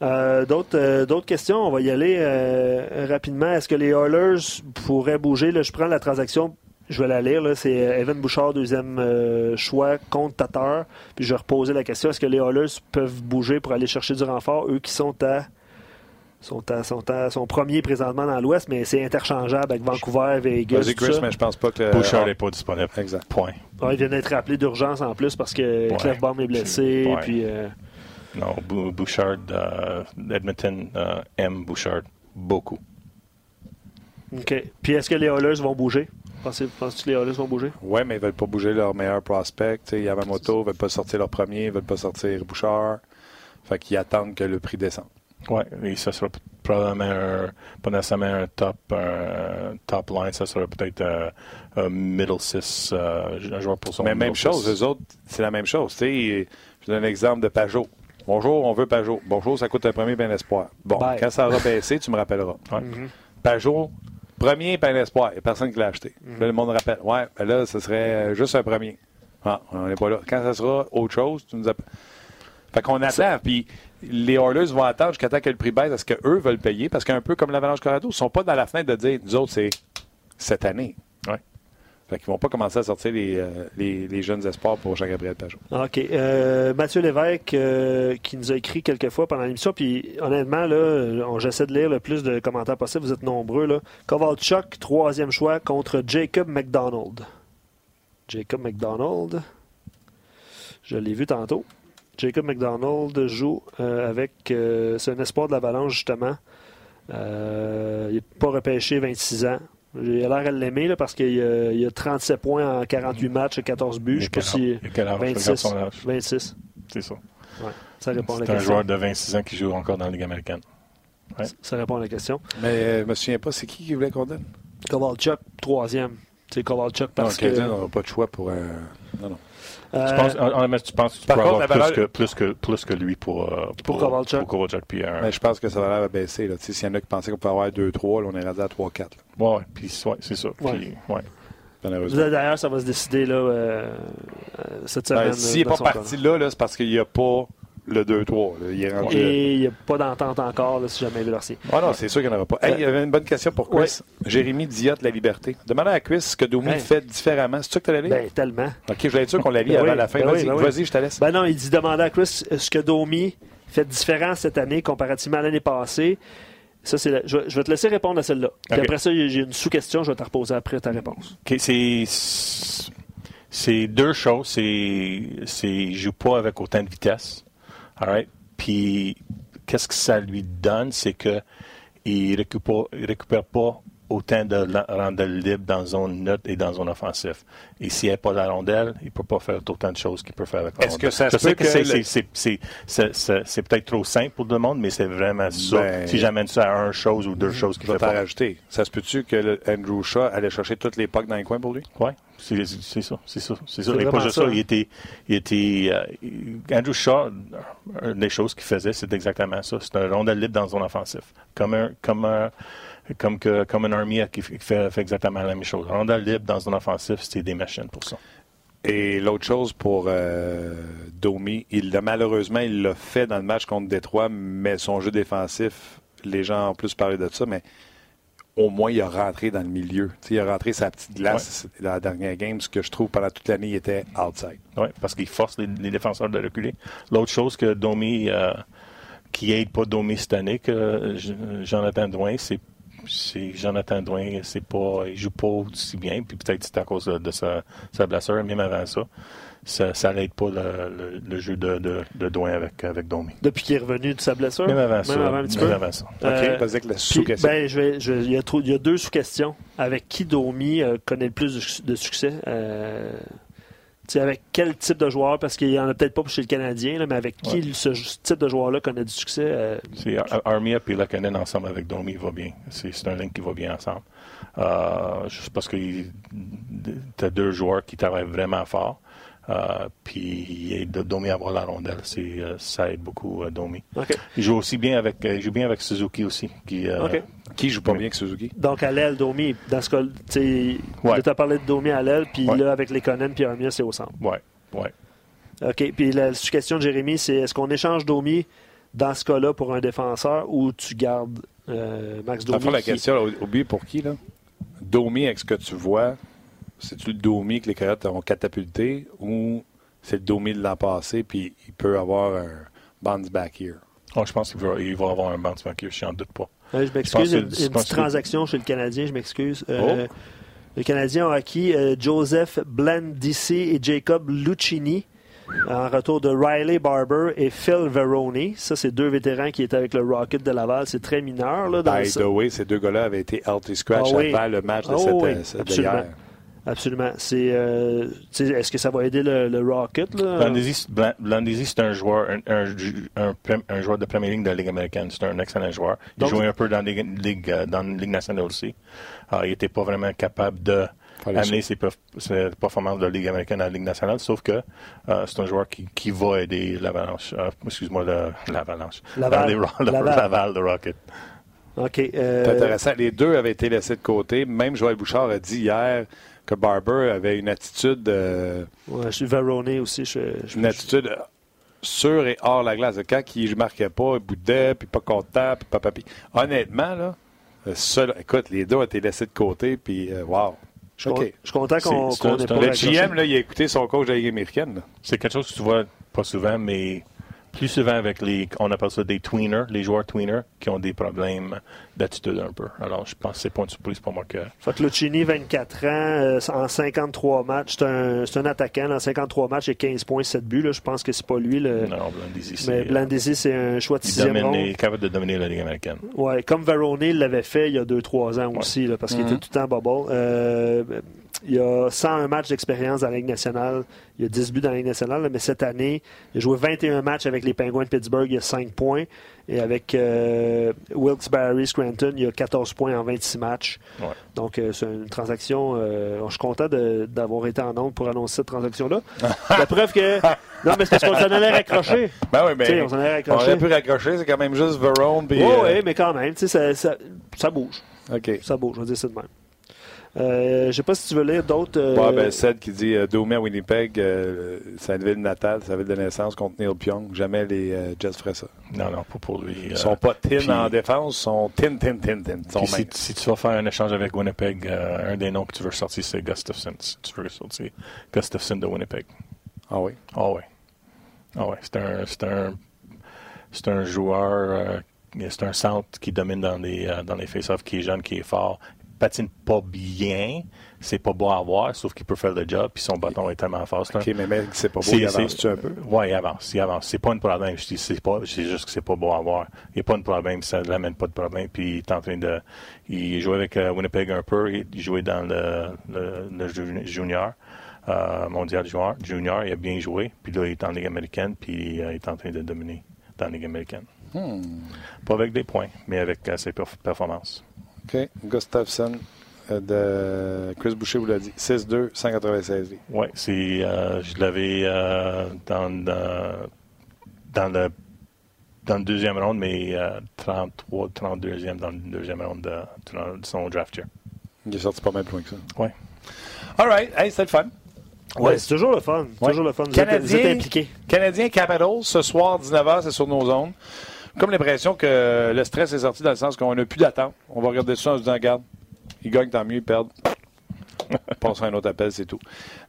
B: Euh, d'autres, euh, d'autres questions, on va y aller euh, rapidement. Est-ce que les Oilers pourraient bouger? Là, je prends la transaction, je vais la lire. Là, c'est euh, Evan Bouchard, deuxième euh, choix contre Tatar. Puis je vais reposer la question, est-ce que les Oilers peuvent bouger pour aller chercher du renfort, eux qui sont à sont à, sont à son premier présentement dans l'Ouest, mais c'est interchangeable avec Vancouver, Vegas.
A: Vas-y, Chris,
B: ça.
A: mais je pense pas que.
C: Bouchard
A: Ah,
C: n'est pas disponible.
A: Exact.
C: Point.
B: Ah, il vient d'être rappelé d'urgence en plus parce que. Clefbaum est blessé. Puis, euh,
C: Non, Bou- Bouchard, euh, Edmonton euh, aime Bouchard beaucoup.
B: OK. Puis est-ce que les Oilers vont bouger? Penses-tu que les Oilers vont bouger?
A: Ouais, mais ils veulent pas bouger leur meilleur prospect. Tu sais, Yamamoto, ils veulent pas sortir leur premier, ils veulent pas sortir Bouchard. Fait qu'ils attendent que le prix descende.
C: Oui, et ça sera probablement un, pas nécessairement un top, un top line, ça sera peut-être euh, un middle six, euh, un joueur pour son
A: mais même chose,
C: six.
A: eux autres, c'est la même chose. Tu sais, je donne un exemple de Pajot. Bonjour, on veut Pajot. Bonjour, ça coûte un premier bien espoir. Bon,
B: Bye.
A: quand ça aura baissé, tu me rappelleras.
C: Ouais.
A: Pajot, premier bien espoir. Il n'y a personne qui l'a acheté.
B: Mm.
A: Là, le monde rappelle. Ouais, ben là, ce serait euh, juste un premier. Ah, on n'est pas là. Quand ça sera autre chose, tu nous appelles. Fait qu'on attend. Puis les Oilers vont attendre jusqu'à temps que le prix baisse parce qu'eux veulent payer. Parce qu'un peu comme l'Avalanche Colorado, ils ne sont pas dans la fenêtre de dire nous autres, c'est cette année.
C: Ouais.
A: Fait qu'ils vont pas commencer à sortir les, euh, jeunes espoirs pour Jean-Gabriel Pajot.
B: OK. Euh, Mathieu Lévesque, euh, qui nous a écrit quelques fois pendant l'émission, puis honnêtement, là, j'essaie de lire le plus de commentaires possible, vous êtes nombreux. Là. Kovalchuk, troisième choix contre Jacob McDonald. Jacob McDonald, je l'ai vu tantôt. Jacob McDonald joue avec. c'est un espoir de l'Avalanche, justement. Il- pas repêché, 26 ans. J'ai l'air à l'aimer parce qu'il a, il a 37 points en 48 matchs et 14 buts. Je sais pas si. 26. 26.
C: C'est ça.
B: Ouais, ça répond à la
C: C'est un joueur de 26 ans qui joue encore dans la Ligue américaine. Ouais.
B: Ça répond à la question.
A: Mais euh, je me souviens pas, c'est qui qui voulait qu'on donne?
B: Kovalchuk, troisième. C'est Kovalchuk
A: Non,
B: parce
A: le
B: que.
A: Canadien n'aura pas de choix pour un. Non, non.
B: Euh,
C: Tu penses, honnêtement, tu penses que tu
A: Par
C: peux
A: contre,
C: avoir
A: la valeur-
C: plus, que, plus, que, plus que lui pour, euh,
B: Pour Kovalchuk.
C: Pour Kovalchuk, puis un-
A: Mais je pense que ça va l'air baisser. S'il y en a qui pensaient qu'on pouvait avoir 2-3, là, on est rendu à 3-4. là,
C: Ouais, ouais, puis ouais, c'est ça. Puis,
B: Ouais. D'ailleurs, ça va se décider là, euh, euh, cette
A: Ben,
B: semaine.
A: S'il n'est
B: dans
A: pas parti là, là c'est parce qu'il n'y a pas le 2-3. là. Il est
B: cas.
A: rendu.
B: Et il n'y a pas d'entente encore, là, si jamais il veut leur.
A: Ah non, c'est sûr qu'il n'y en aura pas. Hey, il y avait une bonne question pour Chris. Jérémy Diot, La Liberté. Demandez à Chris ce que Domi fait différemment. C'est ça que tu allais lire?
B: Ben, tellement.
A: OK, je voulais être sûr qu'on la lit
B: Ben
A: avant
B: oui,
A: la fin.
B: ben
A: Vas-y,
B: oui.
A: vas-y, je te laisse.
B: Ben non, il dit demander à Chris euh, ce que Domi fait différent cette année comparativement à l'année passée. Ça, c'est la- je, vais- vais te laisser répondre à celle-là. Puis
C: Ok.
B: après ça, j'ai une sous-question, je vais te reposer après ta réponse.
C: OK, c'est. C'est deux choses. C'est. c'est joue pas avec autant de vitesse. All right? Puis, qu'est-ce que ça lui donne? C'est que il récupère, il récupère pas autant de rondelles libres dans zone neutre et dans zone offensive. Et s'il n'y a pas la rondelle, il ne peut pas faire autant de choses qu'il peut faire avec la
A: Est-ce
C: rondelle.
A: que ça
C: Je
A: se
C: sais
A: peut
C: que
A: que
C: c'est,
A: le-
C: peut-être trop simple pour tout le monde, mais c'est vraiment ça.
A: Ben-
C: si j'amène ça à une chose ou deux choses
A: Je
C: qu'il
A: vais
C: fait
A: t'en
C: pas.
A: rajouter. Ça se peut-tu que le Andrew Shaw allait chercher toutes les pucks dans les coins pour lui?
C: Oui, c'est, ça. C'est ça. C'est ça.
B: Ça,
C: ça. Il était. Il était euh, Andrew Shaw, une des choses qu'il faisait, c'est exactement ça. C'est un rondelle libre dans zone offensive. Comme un. Comme un comme, que, comme un Army qui fait, fait exactement la même chose. Rondelle libre dans zone offensive, c'était des machines pour ça.
A: Et l'autre chose pour euh, Domi, il l'a malheureusement, il l'a fait dans le match contre Détroit, mais son jeu défensif, les gens ont plus parlé de ça, mais au moins il a rentré dans le milieu. Il a rentré sa petite glace dans la dernière game, ce que je trouve pendant toute l'année, il était outside.
C: Oui, parce qu'il force les, les défenseurs de reculer. L'autre chose que Domi, euh, qui aide pas Domi cette année, que euh, Jonathan Drouin, c'est c'est Jonathan Drouin, c'est pas, il joue pas aussi bien, puis peut-être c'est à cause de, de sa, sa blessure, même avant ça, ça, ça l'aide pas le, le, le jeu de, de, de Drouin avec, avec Domi.
B: Depuis qu'il est revenu de sa blessure?
C: Même avant ça.
B: Même avant un petit
C: même
B: peu?
C: avant ça.
A: OK,
B: Euh,
A: vas-y avec la sous-question.
B: ben, je vais, je- il, y a trop- il y a deux sous-questions. Avec qui Domi euh, connaît le plus de, su- de succès? Euh, tu sais, avec quel type de joueur? Parce qu'il n'y en a peut-être pas chez le Canadien, là, mais avec qui
C: Ouais.
B: ce type de joueur-là connaît du succès? euh,
C: C'est Ar- Armia et Lakanen ensemble avec Domi va bien. C'est c'est un link qui va bien ensemble. Euh, juste parce que tu as deux joueurs qui travaillent vraiment fort. Euh, puis et de Domi avoir la rondelle, c'est, euh, ça aide beaucoup euh, Domi. Il joue aussi bien avec, euh, il joue bien avec Suzuki aussi. Qui, euh,
A: joue pas bien que Suzuki?
B: Donc, à l'aile, Domi, dans ce cas, tu
C: Ouais.
B: as parlé de Domi à l'aile, puis
C: Ouais.
B: là, avec les Conan puis Armia, c'est au centre.
C: Ouais, ouais.
B: OK. Puis la sous-question de Jérémy, c'est est-ce qu'on échange Domi dans ce cas-là pour un défenseur ou tu gardes euh, Max Domi?
A: fond, la
B: qui-
A: question, là, oublie pour qui, là? Domi, avec ce que tu vois, c'est-tu le Domi que les Coyotes ont catapulté ou c'est le Domi de l'an passé, puis il peut avoir un bounce back here?
C: Oh, je pense qu'il va, il va avoir un bounce back here, je n'en doute pas.
B: Ouais, je m'excuse,
C: que
B: il y a une, une petite transaction chez le Canadien, je m'excuse. Euh,
A: Oh.
B: Les Canadiens ont acquis euh, Joseph Blandici et Jacob Lucchini en retour de Riley Barber et Phil Veroni. Ça, c'est deux vétérans qui étaient avec le Rocket de Laval. C'est très mineur. Là, dans
A: By
B: ça.
A: the way, ces deux gars-là avaient été healthy scratch
B: Ah oui.
A: avant le match de,
B: Ah
A: cette,
B: oui,
A: euh,
B: absolument. Absolument. C'est, euh, est-ce que ça va aider le, le Rocket? Là?
C: Blandisi, Blan- Blandisi, c'est un joueur, un, un joueur de première ligne de la Ligue américaine. C'est un excellent joueur. Il
B: Donc-
C: jouait un peu dans la Ligue, euh, dans la Ligue nationale aussi. Euh, il n'était pas vraiment capable de amener ses, ses performances de la Ligue américaine à la Ligue nationale, sauf que euh, c'est un joueur qui, qui va aider l'Avalanche. euh, excuse-moi, l'Avalanche.
B: Laval. Laval.
C: Rocket.
B: OK. euh,
A: C'est intéressant. Les deux avaient été laissés de côté. Même Joël Bouchard a dit hier que Barber avait une attitude, euh,
B: ouais, je suis Veroni aussi. Je, je-
A: une attitude sûre et hors la glace. Quand il ne marquait pas, il boudait, puis pas content, puis papa. Puis... Honnêtement, là, le seul, écoute, les deux ont été laissés de côté, puis euh, wow.
B: je suis content qu'on ait
C: un-
B: pas
A: Le. GM, là, il a écouté son coach de la Ligue américaine.
C: C'est quelque chose que tu vois pas souvent, mais plus souvent avec les, on appelle ça des tweeners, les joueurs tweeners, qui ont des problèmes d'attitude un peu. Alors, je pense que c'est pas une surprise pour moi que.
B: Fait que Lucchini, 24 ans, euh, en 53 matchs, c'est un, attaquant. En 53 matchs et 15 points, 7 buts. Là, je pense que c'est pas lui. Le...
C: Non, Blandisi,
B: Mais
C: c'est.
B: Blandisi, c'est un choix de
C: il,
B: sixième ronde.
C: il est capable de dominer la Ligue américaine.
B: Ouais, comme Verone l'avait fait il y a 2-3 ans aussi, là, parce qu'il était tout le temps bubble. Euh, il y a 101 matchs d'expérience dans la Ligue nationale. Il y a 10 buts dans la Ligue nationale, là, mais cette année, il a joué 21 matchs avec les Penguins de Pittsburgh. Il y a 5 points. Et avec euh, Wilkes-Barre Scranton, il y a 14 points en 26 matchs.
C: Ouais.
B: Donc, euh, c'est une transaction. euh, je suis content d'avoir été en nombre pour annoncer cette transaction-là. La preuve que. Non, mais c'est parce qu'on s'en allait raccrocher.
A: Ben oui, mais
B: on s'en allait
A: on
B: raccrocher.
A: aurait pu raccrocher, c'est quand même juste Verone.
B: Oui, mais quand même, ça, ça bouge.
A: OK.
B: Ça bouge, je vais dire ça de même. Euh, je sais pas si tu veux lire d'autres. euh,
A: Ouais, ben, Ced qui dit euh, Domé à Winnipeg, euh, sa ville natale, sa ville de naissance contre Neil Pionk. Jamais les euh, Jets feraient ça.
C: Non, non, pas pour lui.
A: Ils
C: Euh,
A: sont pas tin en défense, ils sont tin, tin, tin, tin. Sont
C: si, tu vas faire un échange avec Winnipeg, euh, un des noms que tu veux sortir, c'est Gustafsson. Si tu veux sortir Gustafsson de Winnipeg.
A: Ah oui?
C: Ah ouais. Ah ouais. C'est un, c'est un, c'est un joueur, euh, c'est un centre qui domine dans les, euh, dans les face-offs, qui est jeune, qui est fort. Il patine pas bien, c'est pas beau à voir, sauf qu'il peut faire le job, puis son bâton est tellement fort. un-
A: OK, mais mec, c'est pas beau, il avance-tu un peu?
C: Ouais, il avance, il avance. C'est pas un problème. Je dis, c'est pas, c'est juste que c'est pas beau à voir. Il n'y a pas de problème, ça ne l'amène pas de problème. Puis il est en train de, il jouait avec euh, Winnipeg un peu, il jouait dans le, le, le ju- junior, euh, mondial junior, junior, il a bien joué. Puis là, il est en Ligue américaine, puis euh, il est en train de dominer dans la Ligue américaine.
A: Hmm.
C: Pas avec des points, mais avec ses perf- performances.
A: OK. Gustafsson euh, de Chris Boucher vous l'a dit. 6-2, 196 vies.
C: Oui, c'est, euh, je l'avais euh, dans, dans, dans le dans le deuxième round, mais euh, 33, 32e dans le deuxième round de, de son draft year.
A: Il est sorti pas mal plus loin que ça.
C: Ouais.
A: All right. Hey, c'était le fun.
B: Ouais, c'est toujours le fun. C'est
A: Ouais.
B: Toujours le fun. Vous êtes, vous êtes
A: Canadien,
B: impliqués.
A: Canadien Capitals, ce soir, 19h, c'est sur nos zones. Comme l'impression que le stress est sorti dans le sens qu'on n'a plus d'attente. On va regarder ça en se disant, regarde, ils gagnent, tant mieux, ils perdent. Passons à un autre appel, c'est tout.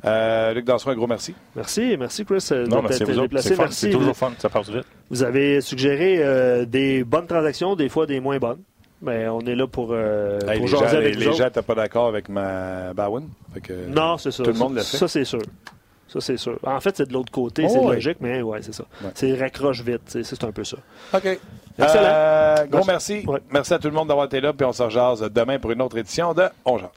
A: Euh, Luc Dansereau, un gros merci.
B: Merci, merci Chris euh,
C: Non,
B: de
C: mais c'est
B: t'être
C: vous autres,
B: déplacé.
C: c'est fun,
B: Merci.
C: c'est toujours fun, ça passe vite.
B: Vous avez suggéré euh, des bonnes transactions, des fois des moins bonnes. Mais on est là pour, euh,
A: Hey,
B: pour
A: les
B: jaser
A: gens,
B: avec
A: les, gens n'étaient pas d'accord avec ma Bowen. Fait que-
B: Non, c'est ça.
A: Tout le monde le fait.
B: Ça, c'est sûr. Ça, c'est sûr. En fait, c'est de l'autre côté,
A: Oh,
B: c'est logique, mais ouais, c'est ça.
A: Ouais.
B: C'est raccroche vite, c'est un peu ça.
A: OK.
B: Excellent.
A: Euh, gros merci.
B: Ouais.
A: Merci à tout le monde d'avoir été là, puis on se rejase demain pour une autre édition de On Jase.